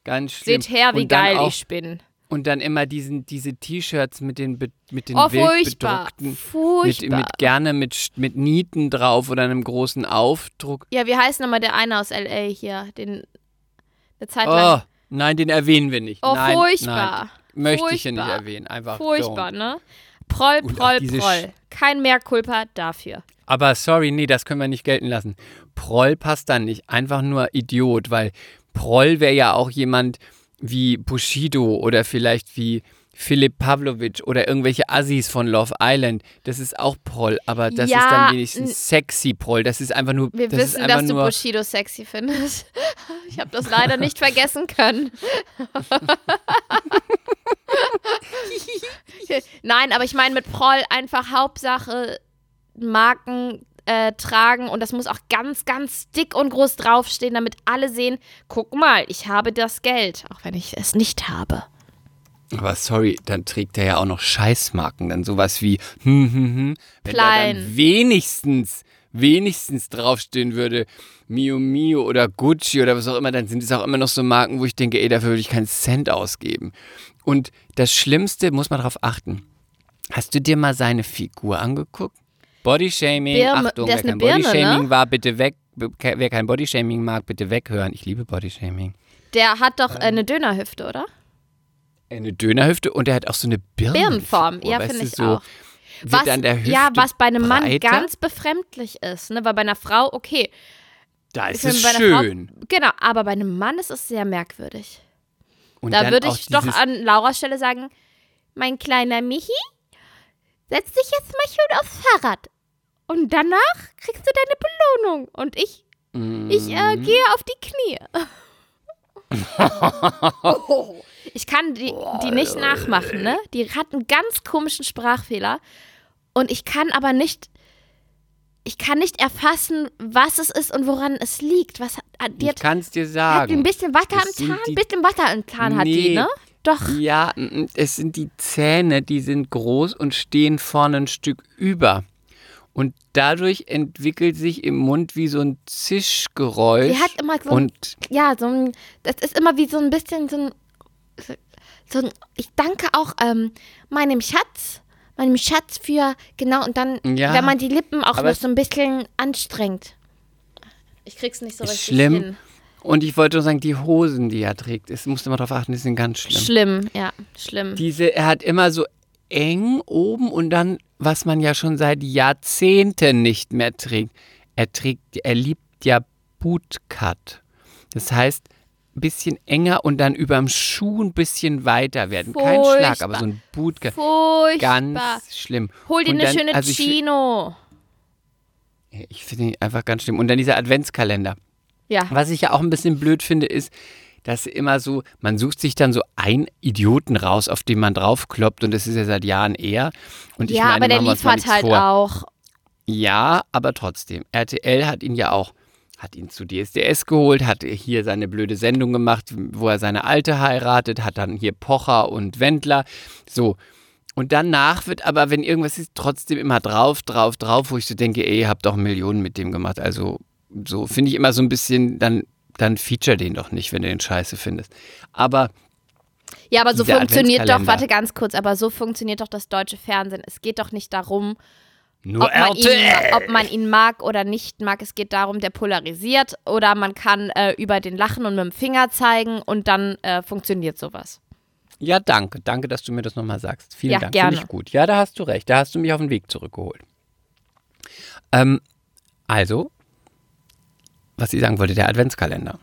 Ganz schlimm. Seht her, wie geil auch, ich bin. Und dann immer diesen, diese T-Shirts mit den, be- mit den Oh, furchtbar. bedruckten, mit, Furchtbar. mit gerne mit, mit Nieten drauf oder einem großen Aufdruck. ja, wie heißt nochmal der eine aus L.A. hier? Den, Eine Zeit lang. Oh, nein, den erwähnen wir nicht. Oh, nein, furchtbar. Nein, möchte ich hier nicht Furchtbar. erwähnen. Einfach Furchtbar, don't. ne? Proll, Proll, Proll. Kein Mehrkulpa dafür. Aber sorry, nee, das können wir nicht gelten lassen. Proll passt dann nicht. Einfach nur Idiot, weil Proll wäre ja auch jemand wie Bushido oder vielleicht wie Philipp Pavlovic oder irgendwelche Assis von Love Island. Das ist auch Proll, aber das ist Ja, dann n- wenigstens sexy Proll. Das ist einfach nur. Wir das wissen, ist dass du Bushido sexy findest. Ich habe das leider nicht vergessen können. Nein, aber ich meine mit Proll einfach Hauptsache Marken äh, tragen und das muss auch ganz, ganz dick und groß draufstehen, damit alle sehen, guck mal, ich habe das Geld, auch wenn ich es nicht habe. Aber sorry, dann trägt er ja auch noch Scheißmarken. Dann sowas wie, hm, hm, hm. Wenn da Klein. dann wenigstens, wenigstens draufstehen würde, Mio Mio oder Gucci oder was auch immer, dann sind es auch immer noch so Marken, wo ich denke, ey, dafür würde ich keinen Cent ausgeben. Und das Schlimmste, muss man darauf achten. Hast du dir mal seine Figur angeguckt? Bodyshaming, Birne- Achtung, der wer kein Bodyshaming ne? war, bitte weg. Wer kein Bodyshaming mag, bitte weghören. Ich liebe Bodyshaming. Der hat doch äh, Ähm. eine Dönerhüfte, oder? Eine Dönerhüfte und er hat auch so eine Birne. Birnenform, ja, finde ich auch. Wird Was, ja, was bei einem Mann breiter? ganz befremdlich ist, ne? Weil bei einer Frau, okay, Da ist es schön. Frau, genau, aber bei einem Mann ist es sehr merkwürdig. Und Da würde auch ich doch an Lauras Stelle sagen, mein kleiner Michi, setz dich jetzt mal schön aufs Fahrrad. Und danach kriegst du deine Belohnung. Und ich, ich äh, Mhm. gehe auf die Knie. ich kann die, die nicht nachmachen, ne? Die hat einen ganz komischen Sprachfehler. Und ich kann aber nicht, ich kann nicht erfassen, was es ist und woran es liegt. Was, hat- die Ich hat, kann es dir hat sagen. ein bisschen Wasser Das sind Zahn, ein bisschen Wasser im Zahn hat die, Nee. ne? Doch. Ja, mm, es sind die Zähne, die sind groß und stehen vorne ein Stück über. Und dadurch entwickelt sich im Mund wie so ein Zischgeräusch. Die hat immer so ein, und ja, so ein, das ist immer wie so ein bisschen so ein, so, ein ich danke auch ähm, meinem Schatz, meinem Schatz für, genau, und dann, Ja, wenn man die Lippen auch noch so ein bisschen anstrengt. Ich krieg's nicht so richtig schlimm. hin. Und ich wollte nur sagen, die Hosen, die er trägt, es musste mal drauf achten, die sind ganz schlimm. Schlimm, ja, schlimm. Diese, er hat immer so eng oben und dann, was man ja schon seit Jahrzehnten nicht mehr trägt. Er trägt, er liebt ja Bootcut. Das heißt, ein bisschen enger und dann überm Schuh ein bisschen weiter werden. Kein Schlag, Furchtbar. aber so ein Bootcut. Furchtbar. Ganz schlimm. Hol dir Und eine dann- schöne also ich, Chino. ich finde ihn einfach ganz schlimm. Und dann dieser Adventskalender. Ja. Was ich ja auch ein bisschen blöd finde, ist, dass immer so, man sucht sich dann so einen Idioten raus, auf den man draufkloppt und das ist ja seit Jahren er. Und ich ja, meine, aber der liefert halt vor. auch. Ja, aber trotzdem. RTL hat ihn ja auch, hat ihn zu DSDS geholt, hat hier seine blöde Sendung gemacht, wo er seine Alte heiratet, hat dann hier Pocher und Wendler. So. Und danach wird aber, wenn irgendwas ist, trotzdem immer drauf, drauf, drauf, wo ich so denke, ey, ihr habt doch Millionen mit dem gemacht. Also so finde ich immer so ein bisschen, dann, dann feature den doch nicht, wenn du den scheiße findest. Aber Ja, aber so funktioniert doch, warte ganz kurz, aber so funktioniert doch das deutsche Fernsehen. Es geht doch nicht darum, ob man, ihn, ob man ihn mag oder nicht mag. Es geht darum, der polarisiert oder man kann äh, über den lachen und mit dem Finger zeigen und dann äh, funktioniert sowas. Ja, danke. Danke, dass du mir das nochmal sagst. Vielen Ja, Dank. gerne. Finde ich gut. Ja, da hast du recht. Da hast du mich auf den Weg zurückgeholt. Ähm, also, was ich sagen wollte, der Adventskalender.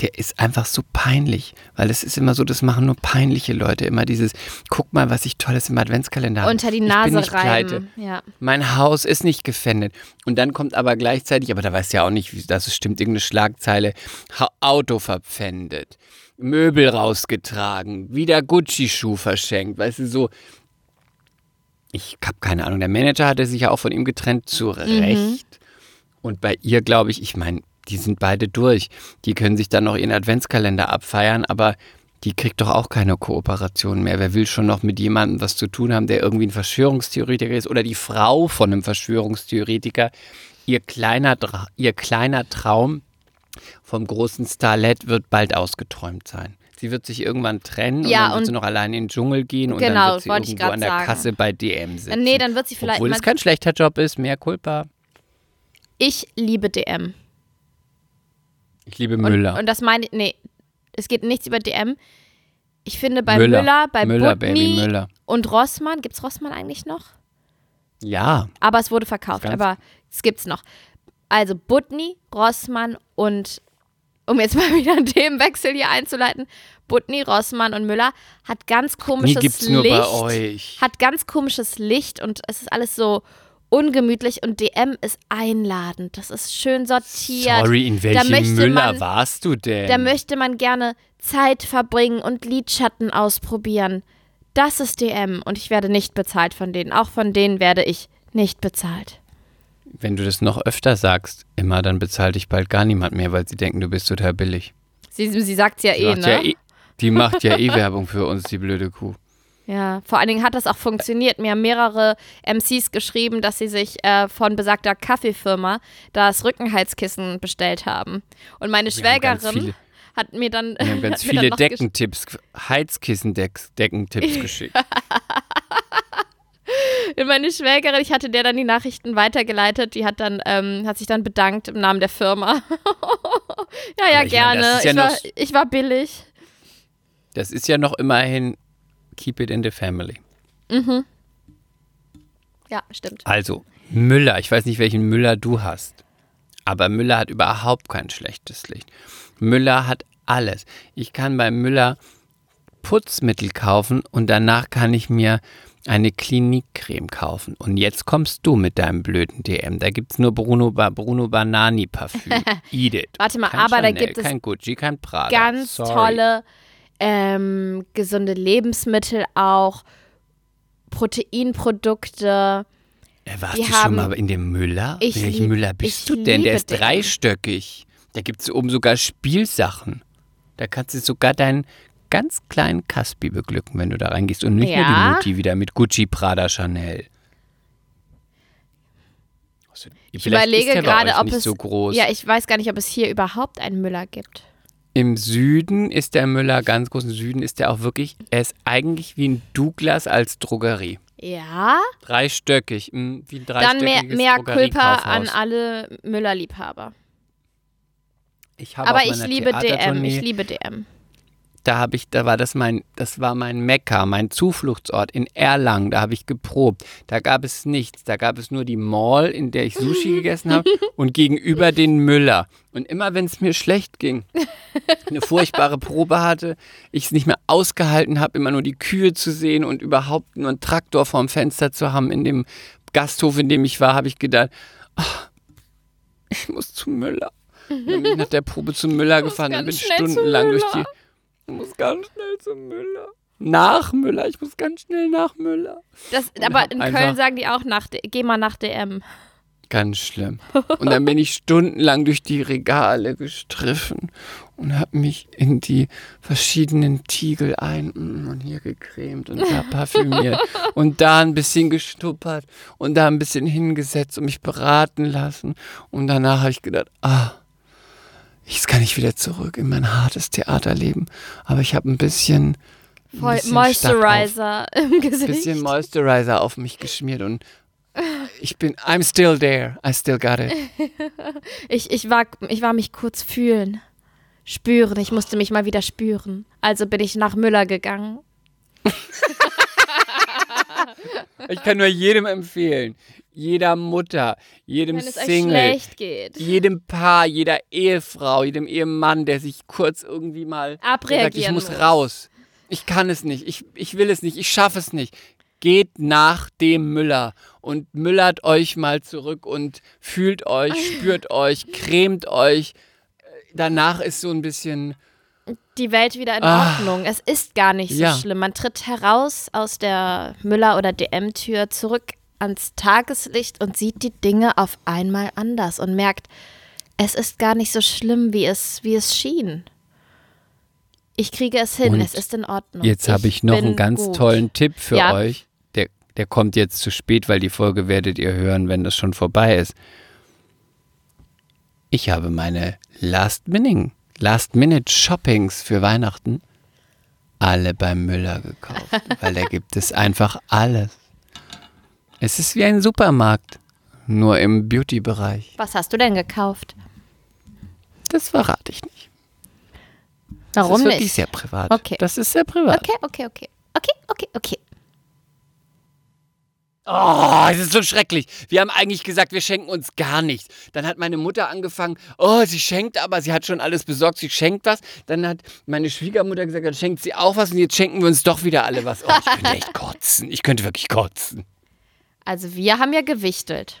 Der ist einfach so peinlich, weil es ist immer so, das machen nur peinliche Leute. Immer dieses, guck mal, was ich Tolles im Adventskalender habe. Unter die ich bin Nase nicht pleite. reiben. Ja. Mein Haus ist nicht gefändet. Und dann kommt aber gleichzeitig, aber da weißt du ja auch nicht, wie das stimmt, irgendeine Schlagzeile, Auto verpfändet, Möbel rausgetragen, wieder Gucci-Schuh verschenkt, weißt du, so. Ich habe keine Ahnung, der Manager hatte sich ja auch von ihm getrennt, zu Recht. Und bei ihr glaube ich, ich meine, die sind beide durch. Die können sich dann noch ihren Adventskalender abfeiern, aber die kriegt doch auch keine Kooperation mehr. Wer will schon noch mit jemandem was zu tun haben, der irgendwie ein Verschwörungstheoretiker ist oder die Frau von einem Verschwörungstheoretiker? Ihr kleiner, ihr kleiner Traum vom großen Starlet wird bald ausgeträumt sein. Sie wird sich irgendwann trennen und Ja, dann wird und- sie noch allein in den Dschungel gehen und Genau, dann wird sie irgendwo an der sagen. Kasse bei DM sitzen. Nee, dann wird sie vielleicht. Obwohl es kein schlechter Job ist, mehr Culpa. Ich liebe DM. Ich liebe Müller. Und, und das meine ich, nee, es geht nichts über DM. Ich finde bei Müller. Müller, bei Müller, Butni Baby, Müller. und Rossmann, gibt's Rossmann eigentlich noch? ja, Aber es wurde verkauft, aber es gibt's noch. Also Butni, Rossmann und, um jetzt mal wieder einen Themenwechsel hier einzuleiten, Butni, Rossmann und Müller hat ganz komisches Licht. Hat ganz komisches Licht und es ist alles so ungemütlich und DM ist einladend. Das ist schön sortiert. Sorry, in Da welchem möchte Müller man- warst du denn? Da möchte man gerne Zeit verbringen und Lidschatten ausprobieren. Das ist DM und ich werde nicht bezahlt von denen. Auch von denen werde ich nicht bezahlt. Wenn du das noch öfter sagst, immer, dann bezahlt dich bald gar niemand mehr, weil sie denken, du bist total billig. Sie, sie sagt ja Die eh, macht ja ne? eh, die macht ja eh Werbung für uns, die blöde Kuh. Ja, vor allen Dingen hat das auch funktioniert. Mir haben mehrere MCs geschrieben, dass sie sich äh, von besagter Kaffeefirma das Rückenheizkissen bestellt haben. Und meine Wir Schwägerin hat mir dann, Wir haben ganz viele Deckentipps, Heizkissen-Deckentipps geschickt. Meine Schwägerin, ich hatte der dann die Nachrichten weitergeleitet, die hat dann, ähm, hat sich dann bedankt im Namen der Firma. ja, ja, meine, gerne. ist ja ich, war, ich war billig. Das ist ja noch immerhin Keep it in the family. Ja, stimmt. Also, Müller, ich weiß nicht, welchen Müller du hast, aber Müller hat überhaupt kein schlechtes Licht. Müller hat alles. Ich kann bei Müller Putzmittel kaufen und danach kann ich mir eine Klinikcreme kaufen. Und jetzt kommst du mit deinem blöden DM. Da gibt es nur Bruno, ba Bruno Banani Parfüm. Eat it. Warte mal, kein aber da Chanel, gibt es kein Gucci, kein Prada. Ganz Sorry. tolle, ähm, gesunde Lebensmittel auch, Proteinprodukte. Äh, warst Die du haben- schon mal in dem Müller? Ich Welchen Müller bist du denn? Der ist den. dreistöckig. Da gibt es oben sogar Spielsachen. Da kannst du sogar deinen ganz kleinen Caspi beglücken, wenn du da reingehst. Und nicht nur Ja. die Mutti wieder mit Gucci, Prada, Chanel. Also, Ich überlege gerade, ob nicht es. so groß. Ja, ich weiß gar nicht, ob es hier überhaupt einen Müller gibt. Im Süden ist der Müller ganz groß. Im Süden ist der auch wirklich, er ist eigentlich wie ein Douglas als Drogerie. Ja, Dreistöckig, mh, wie ein dann mehr, dreistöckiges mehr Culpa an alle Müller-Liebhaber. Ich habe Aber ich liebe DM. Ich liebe DM. Da habe ich, da war das mein, das war mein Mekka, mein Zufluchtsort in Erlangen. Da habe ich geprobt. Da gab es nichts. Da gab es nur die Mall, in der ich Sushi gegessen habe und gegenüber den Müller. Und immer wenn es mir schlecht ging, eine furchtbare Probe hatte, ich es nicht mehr ausgehalten habe, immer nur die Kühe zu sehen und überhaupt nur einen Traktor vorm Fenster zu haben in dem Gasthof, in dem ich war, habe ich gedacht, ach, ich muss zu Müller. Und dann bin ich nach der Probe zum Müller gefahren und bin stundenlang durch die. Ich muss ganz schnell zum Müller. Nach Müller, ich muss ganz schnell nach Müller. Das, aber in einfach- Köln sagen die auch, nach, geh mal nach DM. Ganz schlimm. Und dann bin ich stundenlang durch die Regale gestriffen und habe mich in die verschiedenen Tiegel ein mm, und hier gecremt und da parfümiert und da ein bisschen gestuppert und da ein bisschen hingesetzt und mich beraten lassen. Und danach habe ich gedacht, ah, jetzt kann ich wieder zurück in mein hartes Theaterleben. Aber ich habe ein bisschen, ein bisschen Stadt auf- Moisturizer im Gesicht. bisschen Moisturizer auf mich geschmiert und ich bin, I'm still there. I still got it. Ich, ich, war, ich war mich kurz fühlen. Spüren. Ich musste mich mal wieder spüren. Also bin ich nach Müller gegangen. Ich kann nur jedem empfehlen. Jeder Mutter, jedem Wenn es euch Single, schlecht geht. jedem Paar, jeder Ehefrau, jedem Ehemann, der sich kurz irgendwie mal sagt, ich Abreagieren muss muss. raus. Ich kann es nicht, ich, ich will es nicht, ich schaffe es nicht. Geht nach dem Müller und müllert euch mal zurück und fühlt euch, spürt euch, cremt euch. Danach ist so ein bisschen, Die Welt wieder in Ah. Ordnung. Es ist gar nicht so Ja. schlimm. Man tritt heraus aus der Müller- oder DM-Tür zurück ans Tageslicht und sieht die Dinge auf einmal anders und merkt, es ist gar nicht so schlimm, wie es, wie es schien. Ich kriege es hin, Und es ist in Ordnung. Jetzt habe ich noch einen ganz gut. tollen Tipp für Ja. euch. Der, der kommt jetzt zu spät, weil die Folge werdet ihr hören, wenn das schon vorbei ist. Ich habe meine Last-Minute Last Minute Shoppings für Weihnachten alle beim Müller gekauft, weil da gibt es einfach alles. Es ist wie ein Supermarkt, nur im Beauty-Bereich. Was hast du denn gekauft? Das verrate ich nicht. Warum das ist wirklich nicht? sehr privat. Okay. Das ist sehr privat. Okay, okay, okay. Okay, okay, okay. Oh, es ist so schrecklich. Wir haben eigentlich gesagt, wir schenken uns gar nichts. Dann hat meine Mutter angefangen, oh, sie schenkt aber, sie hat schon alles besorgt, sie schenkt was. Dann hat meine Schwiegermutter gesagt, dann schenkt sie auch was und jetzt schenken wir uns doch wieder alle was. Oh, ich könnte echt kotzen. Ich könnte wirklich kotzen. Also wir haben ja gewichtelt.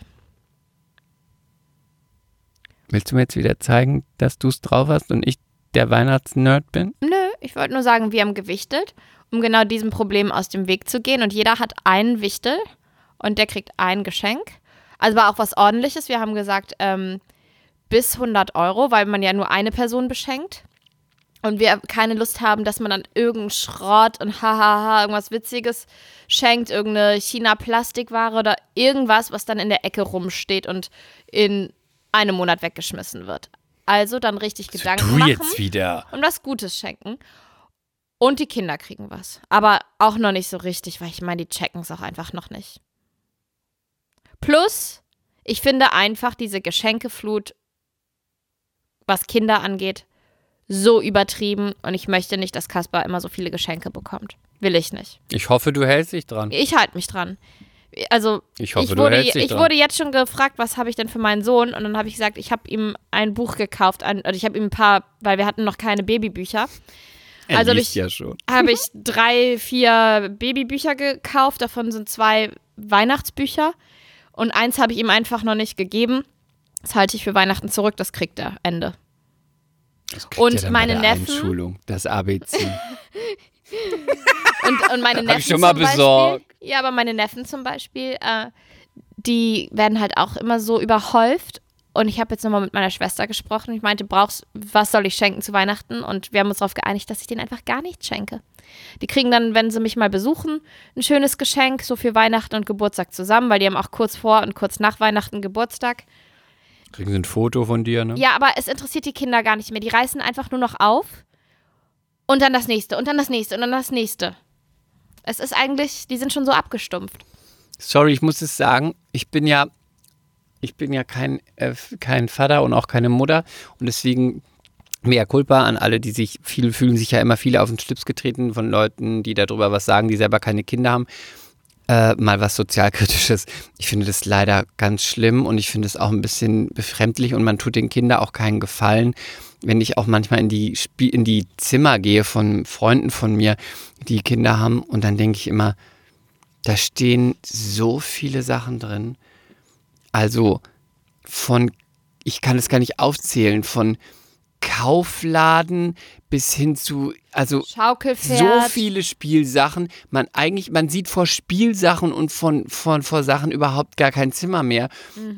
Willst du mir jetzt wieder zeigen, dass du es drauf hast und ich der Weihnachtsnerd bin? Nö, ich wollte nur sagen, wir haben gewichtelt, um genau diesem Problem aus dem Weg zu gehen. Und jeder hat einen Wichtel und der kriegt ein Geschenk. Also war auch was ordentliches. Wir haben gesagt, ähm, bis 100 Euro, weil man ja nur eine Person beschenkt. Und wir keine Lust haben, dass man dann irgendeinen Schrott und hahaha, irgendwas Witziges schenkt, irgendeine China-Plastikware oder irgendwas, was dann in der Ecke rumsteht und in einem Monat weggeschmissen wird. Also dann richtig Gedanken du machen jetzt wieder. und was Gutes schenken. Und die Kinder kriegen was. Aber auch noch nicht so richtig, weil ich meine, die checken es auch einfach noch nicht. Plus, ich finde einfach diese Geschenkeflut, was Kinder angeht, so übertrieben. Und ich möchte nicht, dass Kaspar immer so viele Geschenke bekommt. Will ich nicht. Ich hoffe, du hältst dich dran. Ich halte mich dran. Also, Ich hoffe, ich du wurde, ich wurde jetzt schon gefragt, was habe ich denn für meinen Sohn? Und dann habe ich gesagt, ich habe ihm ein Buch gekauft. Ein, oder ich habe ihm ein paar, weil wir hatten noch keine Babybücher. er also hab liest ich- ja habe ich drei, vier Babybücher gekauft. Davon sind zwei Weihnachtsbücher. Und eins habe ich ihm einfach noch nicht gegeben. Das halte ich für Weihnachten zurück. Das kriegt er Ende. Das kriegt Und er meine bei der Neffen? Einschulung, das ABC. Und, und meine Hab Neffen ich schon mal zum Beispiel, besorgt. Ja, aber meine Neffen zum Beispiel, äh, die werden halt auch immer so überhäuft. Und ich habe jetzt nochmal mit meiner Schwester gesprochen. Ich meinte, brauchst, was soll ich schenken zu Weihnachten? Und wir haben uns darauf geeinigt, dass ich denen einfach gar nichts schenke. Die kriegen dann, wenn sie mich mal besuchen, ein schönes Geschenk, so für Weihnachten und Geburtstag zusammen, weil die haben auch kurz vor und kurz nach Weihnachten Geburtstag. Kriegen sie ein Foto von dir, ne? Ja, aber es interessiert die Kinder gar nicht mehr. Die reißen einfach nur noch auf und dann das nächste und dann das nächste und dann das nächste. Es ist eigentlich, die sind schon so abgestumpft. Sorry, ich muss es sagen, ich bin ja, ich bin ja kein, äh, kein Vater und auch keine Mutter und deswegen mehr culpa an alle, die sich, viele fühlen sich ja immer viele auf den Schlips getreten von Leuten, die darüber was sagen, die selber keine Kinder haben. Äh, mal was Sozialkritisches. Ich finde das leider ganz schlimm und ich finde es auch ein bisschen befremdlich und man tut den Kindern auch keinen Gefallen, wenn ich auch manchmal in die, Spie in die Zimmer gehe von Freunden von mir, die Kinder haben und dann denke ich immer, da stehen so viele Sachen drin. Also von, ich kann es gar nicht aufzählen, von Kaufladen bis hin zu, also so viele Spielsachen. Man eigentlich, man sieht vor Spielsachen und von, von vor Sachen überhaupt gar kein Zimmer mehr.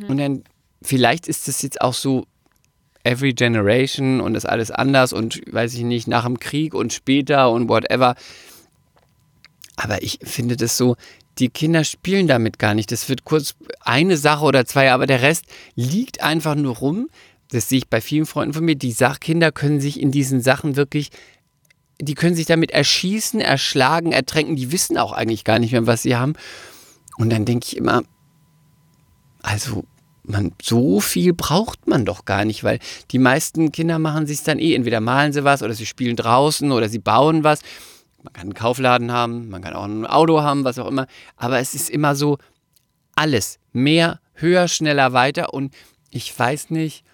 Und dann, vielleicht ist das jetzt auch so every generation und ist alles anders und weiß ich nicht, nach dem Krieg und später und whatever. Aber ich finde das so, die Kinder spielen damit gar nicht. Das wird kurz eine Sache oder zwei, aber der Rest liegt einfach nur rum. Das sehe ich bei vielen Freunden von mir. Die Sach Kinder können sich in diesen Sachen wirklich, die können sich damit erschießen, erschlagen, ertränken. Die wissen auch eigentlich gar nicht mehr, was sie haben. Und dann denke ich immer, also man, so viel braucht man doch gar nicht, weil die meisten Kinder machen sich dann eh, entweder malen sie was oder sie spielen draußen oder sie bauen was. Man kann einen Kaufladen haben, man kann auch ein Auto haben, was auch immer. Aber es ist immer so alles. Mehr, höher, schneller, weiter. Und ich weiß nicht,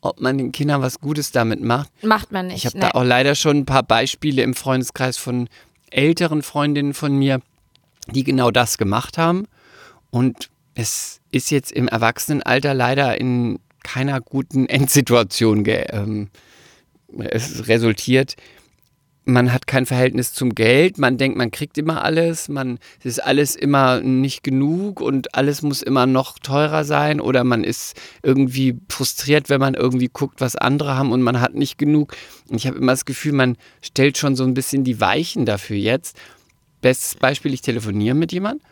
ob man den Kindern was Gutes damit macht. Macht man nicht. Ich habe nee. da auch leider schon ein paar Beispiele im Freundeskreis von älteren Freundinnen von mir, die genau das gemacht haben. Und es ist jetzt im Erwachsenenalter leider in keiner guten Endsituation ähm, es resultiert. Man hat kein Verhältnis zum Geld, man denkt, man kriegt immer alles, man es ist alles immer nicht genug und alles muss immer noch teurer sein oder man ist irgendwie frustriert, wenn man irgendwie guckt, was andere haben und man hat nicht genug. Und ich habe immer das Gefühl, man stellt schon so ein bisschen die Weichen dafür jetzt. Bestes Beispiel, ich telefoniere mit jemandem,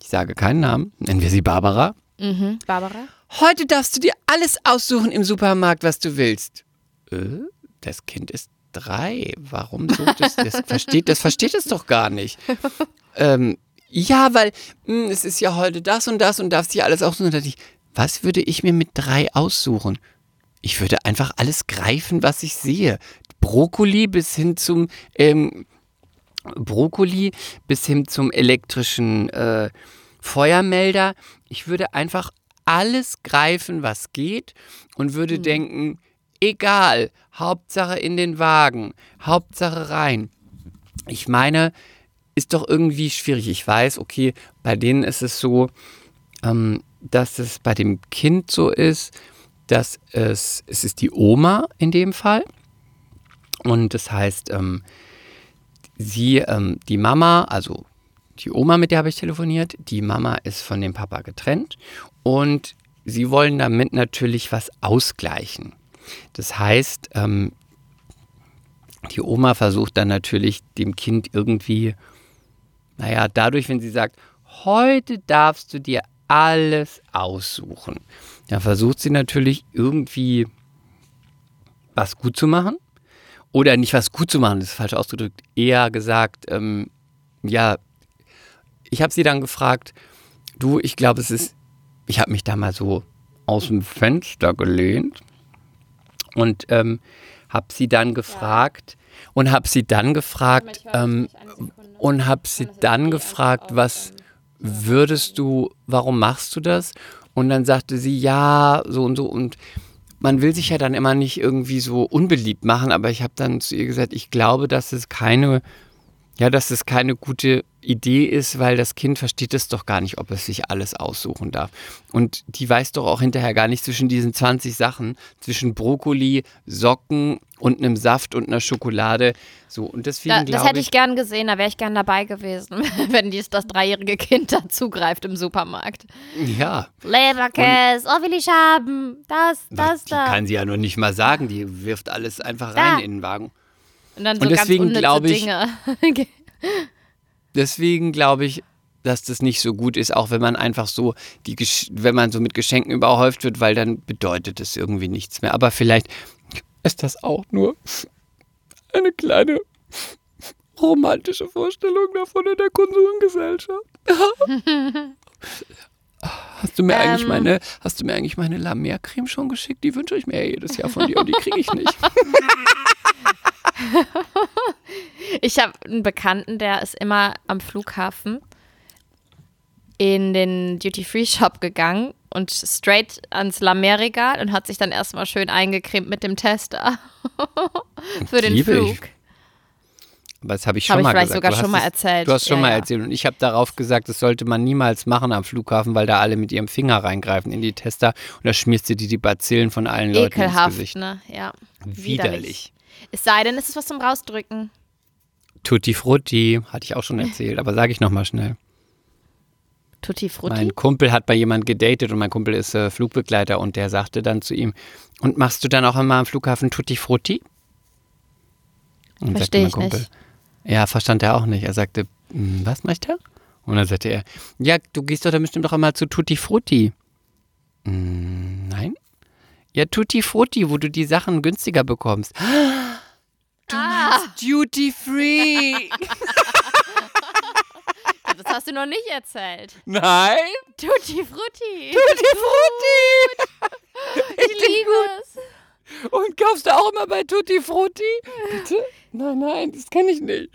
ich sage keinen Namen, nennen wir sie Barbara. Mhm. Barbara? Heute darfst du dir alles aussuchen im Supermarkt, was du willst. Äh, das Kind ist drei. Warum so? Das, das, versteht, das versteht es doch gar nicht. Ähm, ja, weil mh, es ist ja heute das und das und darfst dir alles aussuchen. Und da dachte ich, was würde ich mir mit drei aussuchen? ich würde einfach alles greifen, was ich sehe. Brokkoli bis hin zum ähm, Brokkoli bis hin zum elektrischen äh, Feuermelder. Ich würde einfach alles greifen, was geht und würde denken, egal, Hauptsache in den Wagen, Hauptsache rein. Ich meine, ist doch irgendwie schwierig. Ich weiß, okay, bei denen ist es so, ähm, dass es bei dem Kind so ist, dass es, es ist die Oma in dem Fall. Und das heißt, ähm, sie, ähm, die Mama, also die Oma, mit der habe ich telefoniert, die Mama ist von dem Papa getrennt und sie wollen damit natürlich was ausgleichen. Das heißt, ähm, die Oma versucht dann natürlich dem Kind irgendwie, naja, dadurch, wenn sie sagt, heute darfst du dir alles aussuchen, dann versucht sie natürlich irgendwie was gut zu machen. Oder nicht was gut zu machen, das ist falsch ausgedrückt. Eher gesagt, ähm, ja, ich habe sie dann gefragt, du, ich glaube, es ist, ich habe mich da mal so aus dem Fenster gelehnt und ähm, habe sie dann gefragt und habe sie dann gefragt ähm, und habe sie dann gefragt, was würdest du, warum machst du das? Und dann sagte sie, ja, so und so. Und man will sich ja dann immer nicht irgendwie so unbeliebt machen, aber ich habe dann zu ihr gesagt, ich glaube, dass es keine, ja, dass es keine gute Idee ist, weil das Kind versteht es doch gar nicht, ob es sich alles aussuchen darf. Und die weiß doch auch hinterher gar nicht zwischen diesen 20 Sachen, zwischen Brokkoli, Socken und einem Saft und einer Schokolade. So, und deswegen Da, das hätte ich gern gesehen, da wäre ich gern dabei gewesen, wenn dies das dreijährige Kind da zugreift im Supermarkt. ja. Leberkäse, oh, will ich haben. Das, das die da. kann sie ja noch nicht mal sagen, die wirft alles einfach Da. rein in den Wagen. Und dann so Und deswegen glaube ich- Dinge. Deswegen glaube ich, dass das nicht so gut ist, auch wenn man einfach so die wenn man so mit Geschenken überhäuft wird, weil dann bedeutet es irgendwie nichts mehr. Aber vielleicht ist das auch nur eine kleine romantische Vorstellung davon in der Konsumgesellschaft. Hast du mir eigentlich Ähm. meine, hast du mir eigentlich meine La Mer Creme schon geschickt? Die wünsche ich mir ja jedes Jahr von dir und die kriege ich nicht. Ich habe einen Bekannten, der ist immer am Flughafen in den Duty-Free-Shop gegangen und straight ans La Mer-Regal und hat sich dann erstmal schön eingecremt mit dem Tester für den Liebe ich. Flug. Aber das habe ich Hab schon ich mal vielleicht gesagt. sogar schon mal erzählt. Du hast schon Ja, mal erzählt und ich habe darauf gesagt, das sollte man niemals machen am Flughafen, weil da alle mit ihrem Finger reingreifen in die Tester und da schmierst du dir die Bazillen von allen Leuten ins Ekelhaft, Gesicht. ne? Ja. Widerlich. Es sei denn, es ist was zum Rausdrücken. Tutti Frutti, hatte ich auch schon erzählt, aber sage ich nochmal schnell. Tutti Frutti. Mein Kumpel hat bei jemand gedatet und mein Kumpel ist äh, Flugbegleiter und der sagte dann zu ihm, und machst du dann auch immer am Flughafen Tutti Frutti? Und Versteh mein ich Kumpel, nicht. ja, verstand er auch nicht. Er sagte, "Hm, was möchte er? Und dann sagte er, ja, du gehst doch dann bestimmt doch immer zu Tutti Frutti. "Hm, nein. Ja, Tutti Frutti, wo du die Sachen günstiger bekommst. Du meinst Duty Free. Das hast du noch nicht erzählt. Nein. Tutti Frutti. Tutti Frutti. Ich liebe es. Und kaufst du auch immer bei Tutti Frutti? Bitte? Nein, nein, das kenne ich nicht.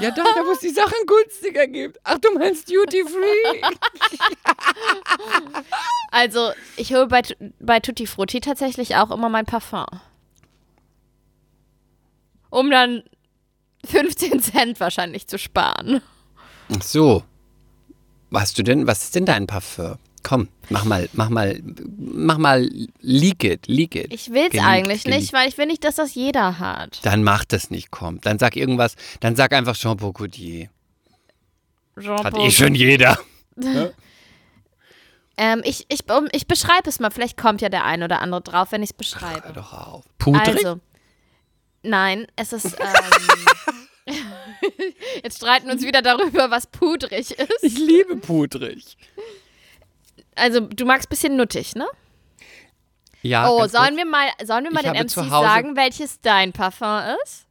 Ja doch, da wo es die Sachen günstiger gibt. Ach, du meinst Duty Free? Also, ich hole bei, bei Tutti Frutti tatsächlich auch immer mein Parfum. Um dann 15 Cent wahrscheinlich zu sparen. Ach so. Was du denn, was ist denn dein Parfum? Komm, mach mal, mach mal, mach mal, leak it, leak it. Ich will es Geleakt, eigentlich geleakt. nicht, weil ich will nicht, dass das jeder hat. Dann mach das nicht, komm. Dann sag irgendwas, dann sag einfach Jean Paul Gaultier. Jean Hat eh schon jeder. Ähm, ich, ich, um, ich beschreibe es mal. Vielleicht kommt ja der ein oder andere drauf, wenn ich es Hör beschreibe. doch auf. Pudrig? Also, nein, es ist. Ähm, jetzt streiten wir uns wieder darüber, was pudrig ist. ich liebe pudrig. Also, du magst ein bisschen nuttig, ne? Ja, Oh, sollen kurz. wir mal, sollen wir mal Ich den MCs Hause- sagen, welches dein Parfum ist?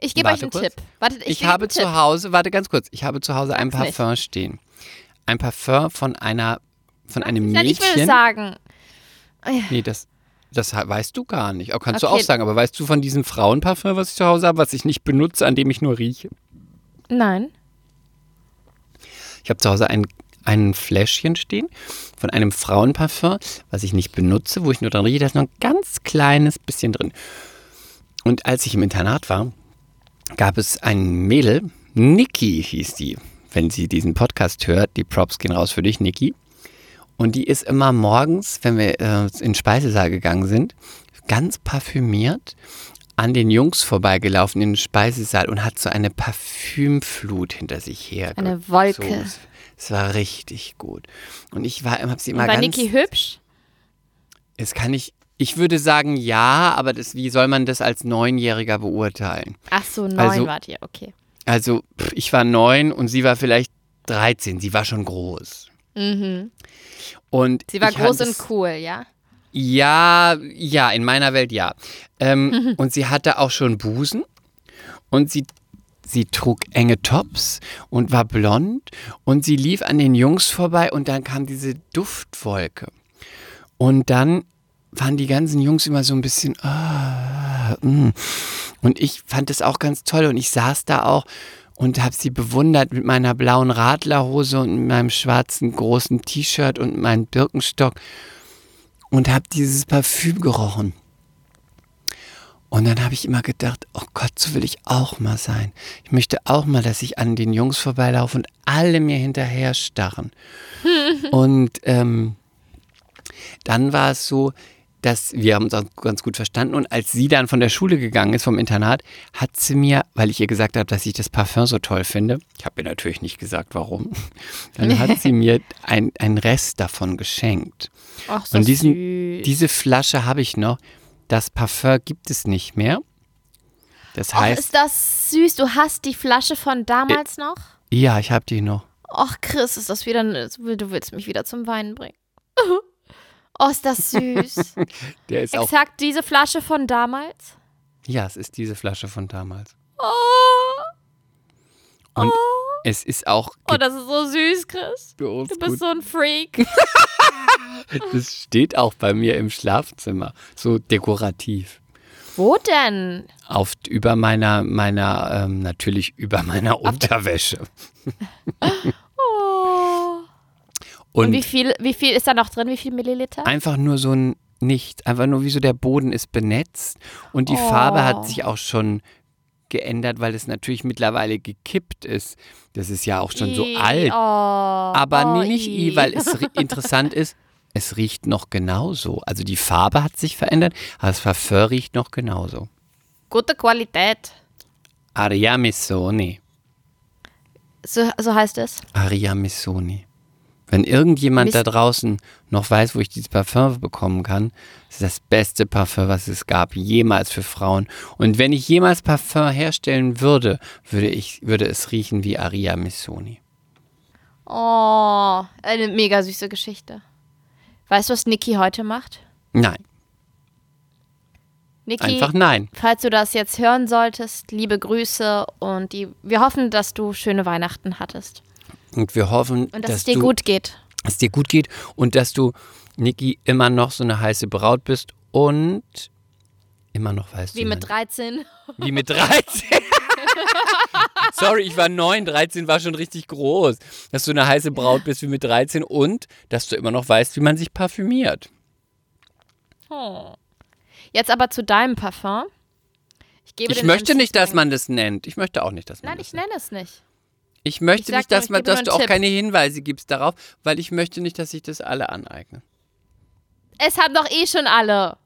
Ich gebe euch einen kurz. Tipp. Wartet, ich, Ich, habe zu Tipp. Hause, warte ganz kurz, ich habe zu Hause ein Sag's nicht. Parfum stehen. Ein Parfum von einer, von einem Nein, ich will Mädchen. sagen. Nee, das, Das weißt du gar nicht. Auch kannst du Okay. auch sagen, aber weißt du von diesem Frauenparfüm, was ich zu Hause habe, was ich nicht benutze, an dem ich nur rieche? Nein. Ich habe zu Hause ein, ein Fläschchen stehen von einem Frauenparfüm, was ich nicht benutze, wo ich nur dran rieche. Da ist noch ein ganz kleines bisschen drin. Und als ich im Internat war, gab es ein Mädel, Niki hieß die. Wenn sie diesen Podcast hört, die Props gehen raus für dich, Niki. Und die ist immer morgens, wenn wir äh, in den Speisesaal gegangen sind, ganz parfümiert an den Jungs vorbeigelaufen in den Speisesaal und hat so eine Parfümflut hinter sich her. Eine Wolke. So, es war richtig gut. Und ich war, habe sie immer War ganz. Niki hübsch? Es kann ich. Ich würde sagen ja, aber das, wie soll man das als Neunjähriger beurteilen? Ach so, neun Also- wart ihr, okay. Also pff, ich war neun und sie war vielleicht 13. Sie war schon groß. Mhm. Und Sie war groß und cool, ja? Ja, ja, in meiner Welt ja. Ähm, und sie hatte auch schon Busen und sie, sie trug enge Tops und war blond und sie lief an den Jungs vorbei und dann kam diese Duftwolke. Und dann waren die ganzen Jungs immer so ein bisschen, ah, mm. und ich fand es auch ganz toll und ich saß da auch und habe sie bewundert mit meiner blauen Radlerhose und meinem schwarzen großen T-Shirt und meinem Birkenstock und habe dieses Parfüm gerochen. Und dann habe ich immer gedacht, oh Gott, so will ich auch mal sein. Ich möchte auch mal, dass ich an den Jungs vorbeilaufe und alle mir hinterher starren. und ähm, dann war es so, dass wir haben uns auch ganz gut verstanden und als sie dann von der Schule gegangen ist, vom Internat, hat sie mir, weil ich ihr gesagt habe, dass ich das Parfüm so toll finde, ich habe ihr natürlich nicht gesagt, warum, dann hat sie mir ein, einen Rest davon geschenkt. Ach, so Und diesen, süß. diese Flasche habe ich noch. Das Parfum gibt es nicht mehr. Das Och, heißt, ist das süß. Du hast die Flasche von damals noch? ja, ich habe die noch. Och, Chris, ist das wieder. Du willst mich wieder zum Weinen bringen. Oh, ist das süß. Der ist auch. Exakt diese Flasche von damals. Ja, es ist diese Flasche von damals. Oh, Und es ist auch. oh das ist so süß, Chris. Du Du bist so ein Freak. Das steht auch bei mir im Schlafzimmer. So dekorativ. Wo denn? Auf, über meiner, meiner, ähm, natürlich über meiner Unterwäsche. Oh. Und, Und wie viel, wie viel ist da noch drin? Wie viel Milliliter? einfach nur so ein nicht. Einfach nur wie so der Boden ist benetzt und die Oh. Farbe hat sich auch schon geändert, weil es natürlich mittlerweile gekippt ist. Das ist ja auch schon so I, alt. Oh, Aber oh, nee, nicht I, weil es interessant ist, es riecht noch genauso. Also die Farbe hat sich verändert, aber das Parfum riecht noch genauso. Gute Qualität. Aria Missoni. So, so heißt es. Aria Missoni. Wenn irgendjemand da draußen noch weiß, wo ich dieses Parfum bekommen kann, ist das beste Parfum, was es gab, jemals für Frauen. Und wenn ich jemals Parfum herstellen würde, würde, ich, würde es riechen wie Aria Missoni. Oh, eine mega süße Geschichte. Weißt du, was Niki heute macht? Nein, Niki, einfach nein. falls du das jetzt hören solltest, liebe Grüße und die, wir hoffen, dass du schöne Weihnachten hattest Und wir hoffen, und dass, dass es dir du gut geht. dass es dir gut geht und dass du, Niki, immer noch so eine heiße Braut bist und immer noch weißt Wie du, mit 13. wie mit 13. Sorry, ich war 9, 13 war schon richtig groß. Dass du eine heiße Braut bist wie mit 13 und dass du immer noch weißt, wie man sich parfümiert. Oh. Jetzt aber zu deinem Parfum. Ich, gebe Ich möchte nicht, dass man das nennt. Ich möchte auch nicht, dass man Nein, das ich nennt. nenne es nicht. Ich möchte Ich nicht, dass, ich man, dass du auch Tipp. keine Hinweise gibst darauf, weil ich möchte nicht, dass sich das alle aneignen. Es haben doch eh schon alle.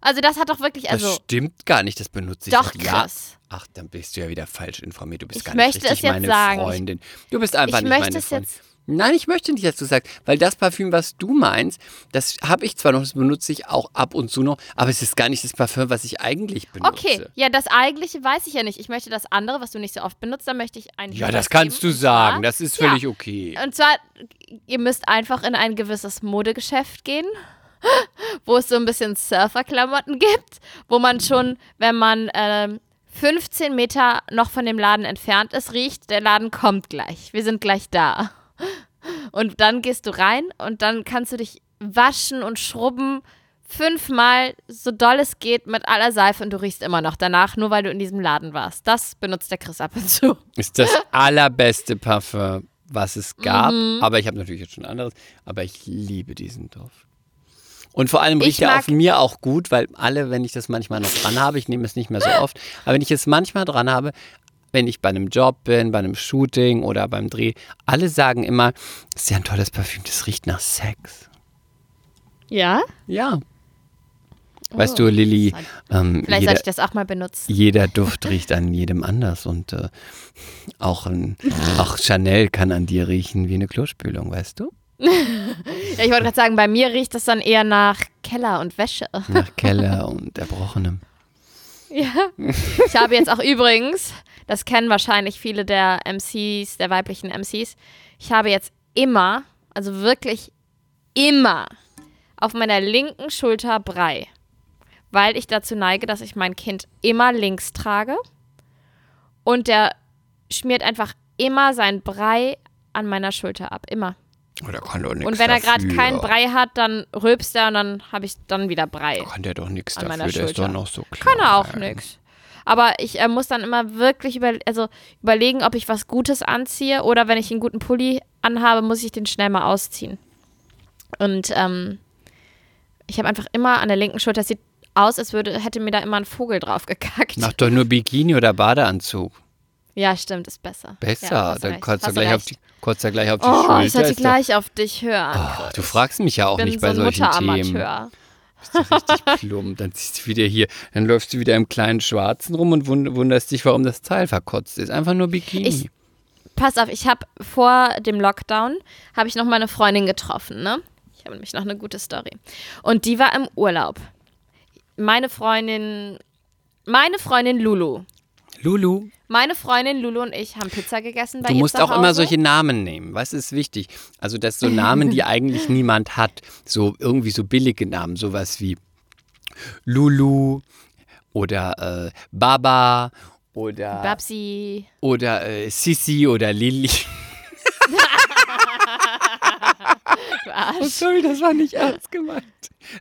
Also das hat doch wirklich, also das stimmt gar nicht, das benutze ich doch seit Jahren. Chris. Ach, dann bist du ja wieder falsch informiert. Du bist Ich gar nicht möchte richtig es jetzt meine sagen. Freundin. Du bist einfach Ich nicht möchte meine es Freundin. jetzt- Nein, ich möchte nicht, dass du sagst, weil das Parfüm, was du meinst, das habe ich zwar noch, das benutze ich auch ab und zu noch, aber es ist gar nicht das Parfüm, was ich eigentlich benutze. Okay, ja, das eigentliche weiß ich ja nicht. Ich möchte das andere, was du nicht so oft benutzt, da möchte ich einen Ja, das kannst geben. du sagen, das ist Ja. völlig okay. Und zwar, ihr müsst einfach in ein gewisses Modegeschäft gehen, wo es so ein bisschen Surferklamotten gibt, wo man schon, wenn man ähm, 15 Meter noch von dem Laden entfernt ist, riecht, der Laden kommt gleich. Wir sind gleich da. Und dann gehst du rein und dann kannst du dich waschen und schrubben fünfmal so doll es geht mit aller Seife und du riechst immer noch danach, nur weil du in diesem Laden warst. Das benutzt der Chris ab und zu. Ist das allerbeste Parfum, was es gab. Aber ich habe natürlich jetzt schon anderes. Aber ich liebe diesen Duft. Und vor allem riecht er auf mir auch gut, weil alle, wenn ich das manchmal noch dran habe, ich nehme es nicht mehr so oft, aber wenn ich es manchmal dran habe, wenn ich bei einem Job bin, bei einem Shooting oder beim Dreh, alle sagen immer, das ist ja ein tolles Parfüm, das riecht nach Sex. Ja? Ja. Weißt du, Lilly, ähm, Vielleicht jeder, sollte ich das auch mal benutzen. jeder Duft riecht an jedem anders und äh, auch, ein, auch Chanel kann an dir riechen wie eine Klospülung, weißt du? Ja, ich wollte gerade sagen, bei mir riecht es dann eher nach Keller und Wäsche. Nach Keller und Erbrochenem. Ja. Ich habe jetzt auch übrigens, das kennen wahrscheinlich viele der MCs, der weiblichen MCs, ich habe jetzt immer, also wirklich immer auf meiner linken Schulter Brei, weil ich dazu neige, dass ich mein Kind immer links trage und der schmiert einfach immer sein Brei an meiner Schulter ab, immer. Oder kann doch nichts Und wenn er gerade keinen Brei hat, dann rülpst er und dann habe ich dann wieder Brei. Kann der doch nichts dafür, meiner der ist doch noch so klein. Kann er auch nix. Aber ich äh, muss dann immer wirklich über, also überlegen, ob ich was Gutes anziehe oder wenn ich einen guten Pulli anhabe, muss ich den schnell mal ausziehen. Und ähm, ich habe einfach immer an der linken Schulter, es sieht aus, als würde, hätte mir da immer ein Vogel drauf gekackt. Mach doch nur Bikini oder Badeanzug. Ja, stimmt, ist besser. Besser, Ja, dann kotzt du gleich auf die, er gleich auf die Oh, Schulter. ich sollte gleich auf dich hören. Oh, du fragst mich ja auch nicht so bei ein solchen Themen. Mutteramateur. Bist du richtig plump. Dann ziehst du wieder hier, dann läufst du wieder im kleinen Schwarzen rum und wund- wunderst dich, warum das Teil verkotzt ist. Einfach nur Bikini. Ich- Pass auf, ich habe vor dem Lockdown, habe ich noch meine Freundin getroffen, ne? Ich habe nämlich noch eine gute Story. Und die war im Urlaub. Meine Freundin, meine Freundin Lulu. Lulu, Meine Freundin Lulu und ich haben Pizza gegessen bei du ihr musst auch immer solche Namen nehmen. Was ist wichtig? Also, dass so Namen, die eigentlich niemand hat, so irgendwie so billige Namen, sowas wie Lulu oder äh, Baba oder, Babsi. oder äh, Sisi oder Lili. Oh, sorry, das war nicht ernst gemeint.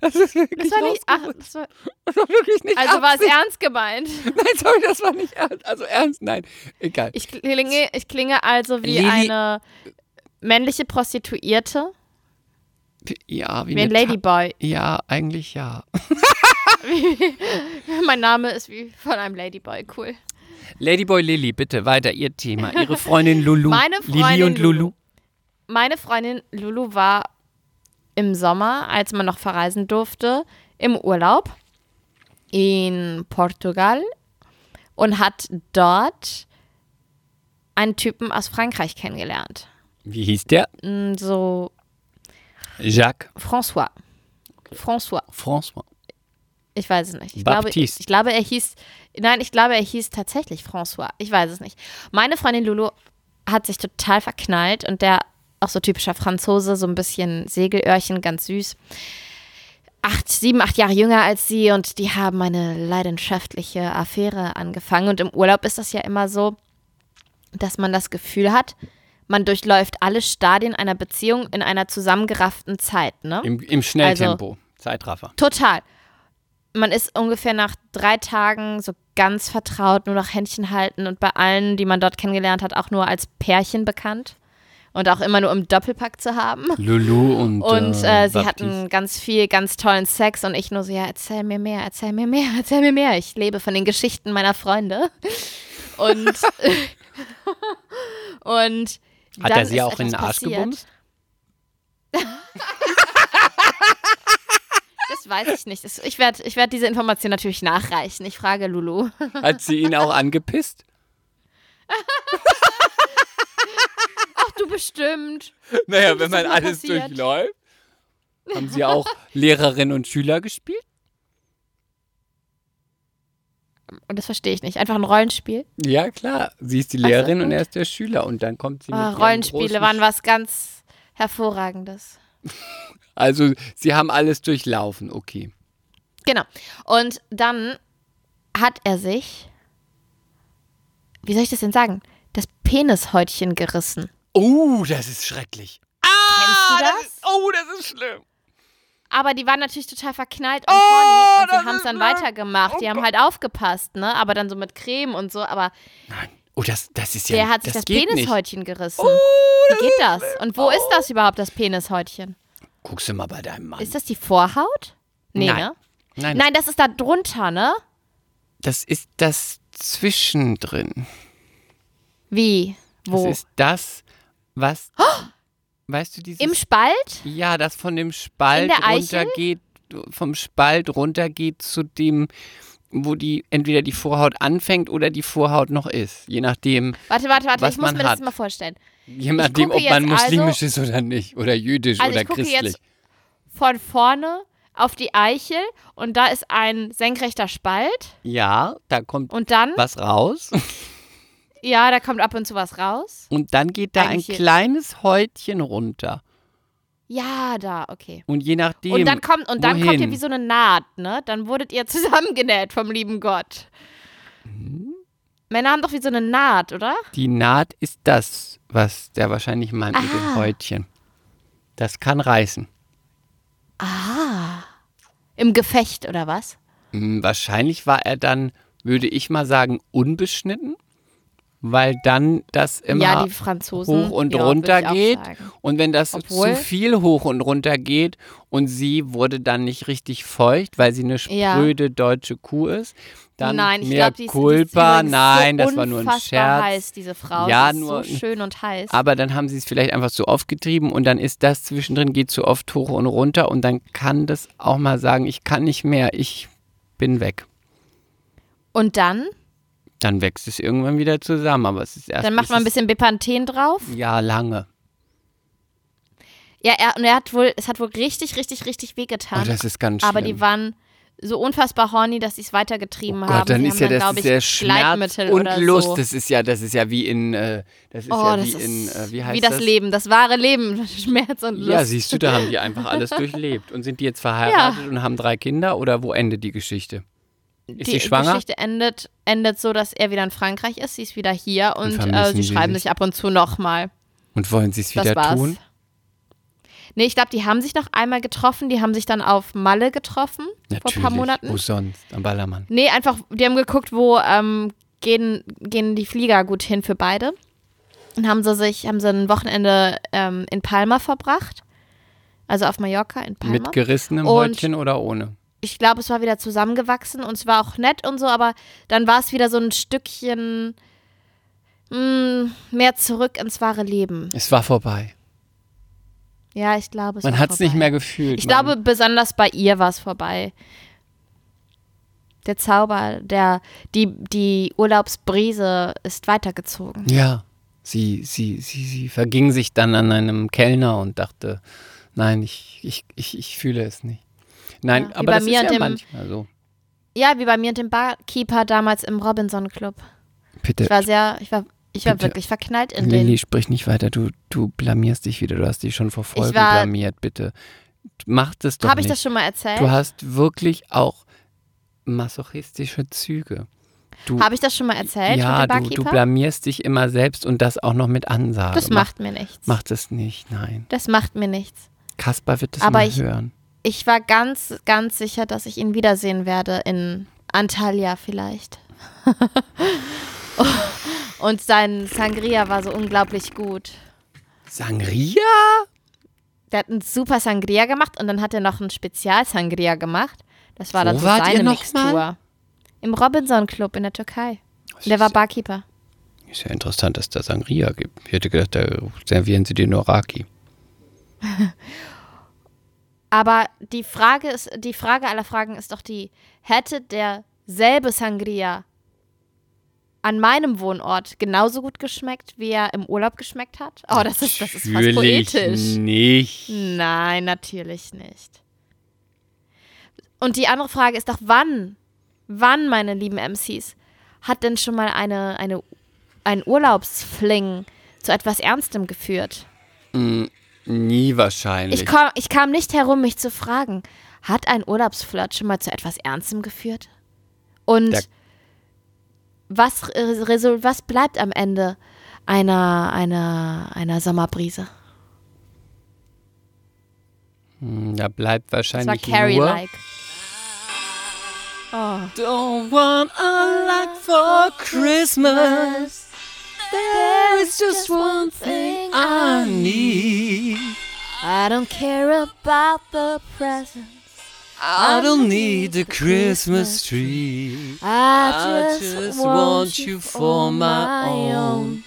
Das ist wirklich Das war nicht, ach, das war, Das war wirklich nicht also war es ernst gemeint. Nein, sorry, das war nicht ernst. Also ernst, nein. Egal. Ich klinge, ich klinge also wie Lili- eine männliche Prostituierte, ja, wie, wie ein Ladyboy. Ja, eigentlich ja. mein Name ist wie von einem Ladyboy, cool. Ladyboy Lilly, bitte weiter, ihr Thema. Ihre Freundin Lulu. Meine Lili Freundin und Lulu. Lulu. Meine Freundin Lulu war im Sommer, als man noch verreisen durfte, im Urlaub in Portugal und hat dort einen Typen aus Frankreich kennengelernt. Wie hieß der? Mm, So Jacques François. François. François. Ich weiß es nicht. Ich glaube, ich glaube, er hieß. Nein, ich glaube, er hieß tatsächlich François. Ich weiß es nicht. Meine Freundin Lulu hat sich total verknallt und der auch so typischer Franzose, so ein bisschen Segelöhrchen, ganz süß. Acht, sieben, acht Jahre jünger als sie und die haben eine leidenschaftliche Affäre angefangen. Und im Urlaub ist das ja immer so, dass man das Gefühl hat, man durchläuft alle Stadien einer Beziehung in einer zusammengerafften Zeit, ne? Im, im Schnelltempo. Zeitraffer. Total. Man ist ungefähr nach drei Tagen so ganz vertraut, nur noch Händchen halten und bei allen, die man dort kennengelernt hat, auch nur als Pärchen bekannt und auch immer nur im Doppelpack zu haben. Lulu und. Und äh, äh, sie hatten ganz viel, ganz tollen Sex und ich nur so, ja, erzähl mir mehr, erzähl mir mehr, erzähl mir mehr. Ich lebe von den Geschichten meiner Freunde. Und, und Hat er sie auch in den Arsch passiert. gebumst? Das weiß ich nicht. Ich werde ich werd diese Information natürlich nachreichen. Ich frage Lulu. Hat sie ihn auch angepisst? Du bestimmt. Naja, wenn man alles passiert. durchläuft. Haben sie auch Lehrerin und Schüler gespielt? Und das verstehe ich nicht. Einfach ein Rollenspiel. Ja, klar. Sie ist die Ach Lehrerin und er ist der Schüler. Und dann kommt sie mit Ah, ihrem Rollenspiele großen waren was ganz Hervorragendes. Also, sie haben alles durchlaufen, okay. Genau. Und dann hat er sich, wie soll ich das denn sagen, das Penishäutchen gerissen. Oh, das ist schrecklich. Kennst du das? ist, oh, das ist schlimm. aber die waren natürlich total verknallt und Oh, horny und das sie haben es dann ne- weitergemacht. Die haben halt aufgepasst, ne? Aber dann so mit Creme und so. Aber Nein. Oh, das, das ist ja der hat sich das, nicht. Penishäutchen gerissen. Oh, Wie geht das? Und wo ist das überhaupt, das Penishäutchen? Guckst du mal bei deinem Mann. Ist das die Vorhaut? Nee, Nein. ne? Nein, Nein, das ist da drunter, ne? das ist das Zwischendrin. Wie? Wo? Das ist das, was. Weißt du, dieses. Im Spalt? ja, das von dem Spalt runtergeht, vom Spalt runtergeht zu dem, wo die entweder die Vorhaut anfängt oder die Vorhaut noch ist. Je nachdem, Warte, warte, warte, Was ich muss mir das hat. mal vorstellen. je nachdem ob man jetzt also- muslimisch ist oder nicht. Oder jüdisch Also oder ich gucke christlich. jetzt von vorne auf die Eichel und da ist ein senkrechter Spalt Ja, da kommt und dann, was raus. ja, da kommt ab und zu was raus. Und dann geht da ein Eigentlich hier. kleines Häutchen runter. Ja, da, okay. Und je nachdem. Und dann kommt und dann kommt wohin? ihr wie so eine Naht, ne? Dann wurdet ihr zusammengenäht vom lieben Gott. Mhm. Männer haben doch wie so eine Naht, oder? Die Naht ist das, was der wahrscheinlich meint mit dem Ah. Häutchen. Das kann reißen. Im Gefecht oder was? Hm, Wahrscheinlich war er dann, würde ich mal sagen, unbeschnitten, weil dann das immer ja, hoch und ja, runter geht. Und wenn das Obwohl- zu viel hoch und runter geht und sie wurde dann nicht richtig feucht, weil sie eine Ja. spröde deutsche Kuh ist, dann Nein, ich mehr ist, Culpa. ist Nein, so das war nur ein Scherz. heiß, diese Frau. Ja, Sie ist nur- so schön und heiß. Aber dann haben sie es vielleicht einfach so aufgetrieben und dann ist das zwischendrin, geht so oft hoch und runter und dann kann das auch mal sagen, ich kann nicht mehr, ich bin weg. und dann? Dann wächst es irgendwann wieder zusammen, aber es ist erst. Dann macht man ein bisschen Bepanthen drauf. Ja, lange. Ja, er, und er hat wohl, es hat wohl richtig, richtig, richtig Oh, wehgetan. das ist ganz schlimm. aber die waren so unfassbar horny, dass sie es weitergetrieben Oh haben. Gott, dann sie ist haben ja dann, das ist ja Schmerz und Lust. So. Das ist ja, das ist ja wie in, äh, das ist oh, ja das wie in, äh, wie heißt wie das, das? Leben, das wahre Leben, Schmerz und Lust. Ja, siehst du, da haben die einfach alles durchlebt. Und sind die jetzt verheiratet und haben drei Kinder oder wo endet die Geschichte? Ist die sie schwanger? Geschichte endet, endet so, dass er wieder in Frankreich ist, sie ist wieder hier und, vermissen äh, sie sie schreiben sich. ab und zu nochmal. Und wollen sie es wieder war's. tun? Nee, ich glaube, die haben sich noch einmal getroffen, die haben sich dann auf Malle getroffen vor Natürlich. ein paar Monaten. Wo sonst? Am Ballermann. Nee, einfach, die haben geguckt, wo ähm, gehen, gehen die Flieger gut hin für beide. Und haben sie sich, haben sie ein Wochenende ähm, in Palma verbracht. Also auf Mallorca in Palma. Mit gerissenem Und- Häutchen oder ohne? Ich glaube, es war wieder zusammengewachsen und es war auch nett und so, aber dann war es wieder so ein Stückchen mh, mehr zurück ins wahre Leben. Es war vorbei. Ja, ich glaube, es Man hat es nicht mehr gefühlt. Ich Man- glaube, besonders bei ihr war es vorbei. Der Zauber, der, die, die Urlaubsbrise ist weitergezogen. Ja. Sie, sie, sie, sie verging sich dann an einem Kellner und dachte, nein, ich, ich, ich, ich fühle es nicht. Nein, Ja, aber bei das mir ist und ja dem- manchmal so. Ja, wie bei mir und dem Barkeeper damals im Robinson Club. Bitte, Ich war sehr, ich war, ich war Bitte. wirklich verknallt in Lilly, den. sprich nicht weiter. Du, du blamierst dich wieder. Du hast dich schon vor Folgen war- blamiert, bitte. Mach das doch Habe ich das schon mal erzählt? Du hast wirklich auch masochistische Züge. Habe ich das schon mal erzählt ja, du, du blamierst dich immer selbst und das auch noch mit Ansage. das macht mir nichts. Mach, mach das nicht, nein. Das macht mir nichts. Kaspar wird das Aber mal ich- hören. Ich war ganz, ganz sicher, dass ich ihn wiedersehen werde in Antalya vielleicht. Und sein Sangria war so unglaublich gut. Sangria? Der hat einen super Sangria gemacht und dann hat er noch einen Spezial-Sangria gemacht. Das war Wo dann so seine Mixtur. mal? Im Robinson Club in der Türkei. Und der war Barkeeper. Ist ja interessant, dass da Sangria gibt. Ich hätte gedacht, da servieren sie dir nur Raki. Aber die Frage ist, die Frage aller Fragen ist doch die, hätte derselbe Sangria an meinem Wohnort genauso gut geschmeckt, wie er im Urlaub geschmeckt hat? Oh, das ist, das ist fast Natürlich poetisch. nicht. Nein, natürlich nicht. Und die andere Frage ist doch, wann, wann, meine lieben MCs, hat denn schon mal eine, eine, ein Urlaubsfling zu etwas Ernstem geführt? Nie wahrscheinlich. Ich, komm, ich kam nicht herum, mich zu fragen, hat ein Urlaubsflirt schon mal zu etwas Ernstem geführt? Und Der- was, was bleibt am Ende einer, einer, einer Sommerbrise? Hm, Da bleibt Das war wahrscheinlich nur... Carrie-like. Oh. Don't want a lot for Christmas. There is just one thing I need. I don't care about the presents. I don't need the Christmas tree. I just, want you for my own.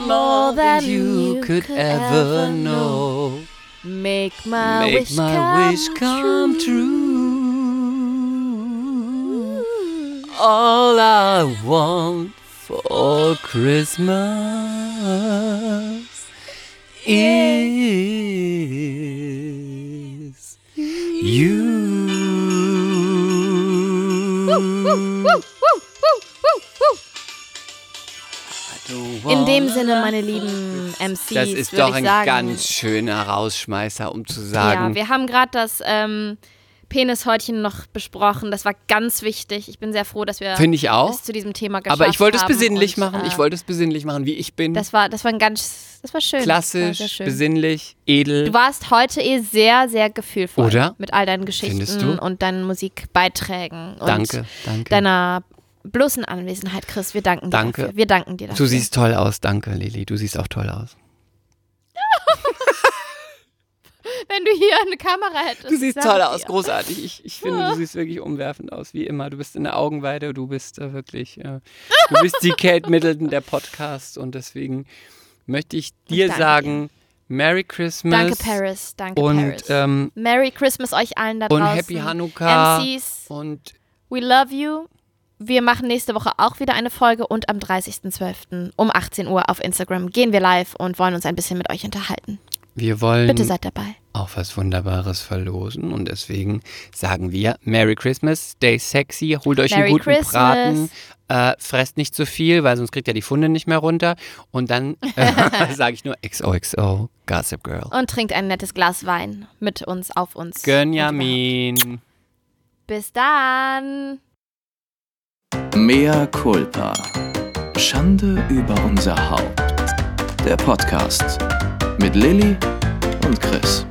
More than you could ever know. Make my Make wish my come wish come true. All I want for Christmas is you. In dem Sinne, meine lieben MCs, Das ist doch ein sagen, ganz schöner Rausschmeißer, um zu Ja, sagen, wir haben gerade das ähm, Penishäutchen noch besprochen. Das war ganz wichtig. Ich bin sehr froh, dass wir finde ich auch. es zu diesem Thema geschafft Aber ich wollte es haben besinnlich und, machen. äh, Ich wollte es besinnlich machen, wie ich bin. Das war, das war ein ganz, das war schön. War Klassisch, sehr schön. besinnlich, edel. Du warst heute eh sehr, sehr gefühlvoll. Oder? Mit all deinen Geschichten und deinen Musikbeiträgen. Und danke, danke. Deiner bloßen Anwesenheit, Chris. Wir danken dir Danke. dafür. Wir danken dir dafür. Du siehst toll aus, danke Lili. Du siehst auch toll aus. Wenn du hier eine Kamera hättest. Du siehst toll ich aus, großartig. Ich, ich finde, du siehst wirklich umwerfend aus, wie immer. Du bist in der Augenweide, du bist äh, wirklich, äh, du bist die Kate Middleton der Podcast und deswegen möchte ich dir danke sagen, Merry Christmas Danke, Paris. Danke, und, Paris. ähm, Merry Christmas euch allen da und draußen. Happy Hanukkah MCs, und we love you. Wir machen nächste Woche auch wieder eine Folge und am 30.12. um 18 Uhr auf Instagram gehen wir live und wollen uns ein bisschen mit euch unterhalten. Wir wollen Bitte seid dabei. auch was Wunderbares verlosen und deswegen sagen wir Merry Christmas, stay sexy, holt euch Merry einen guten Christmas. Braten, äh, fresst nicht zu viel, weil sonst kriegt ihr die Funde nicht mehr runter und dann äh, sage ich nur XOXO, Gossip Girl. Und trinkt ein nettes Glas Wein mit uns, auf uns. Gönjamin. Bis dann. Mea culpa. Schande über unser Haupt. Der Podcast mit Lilly und Chris.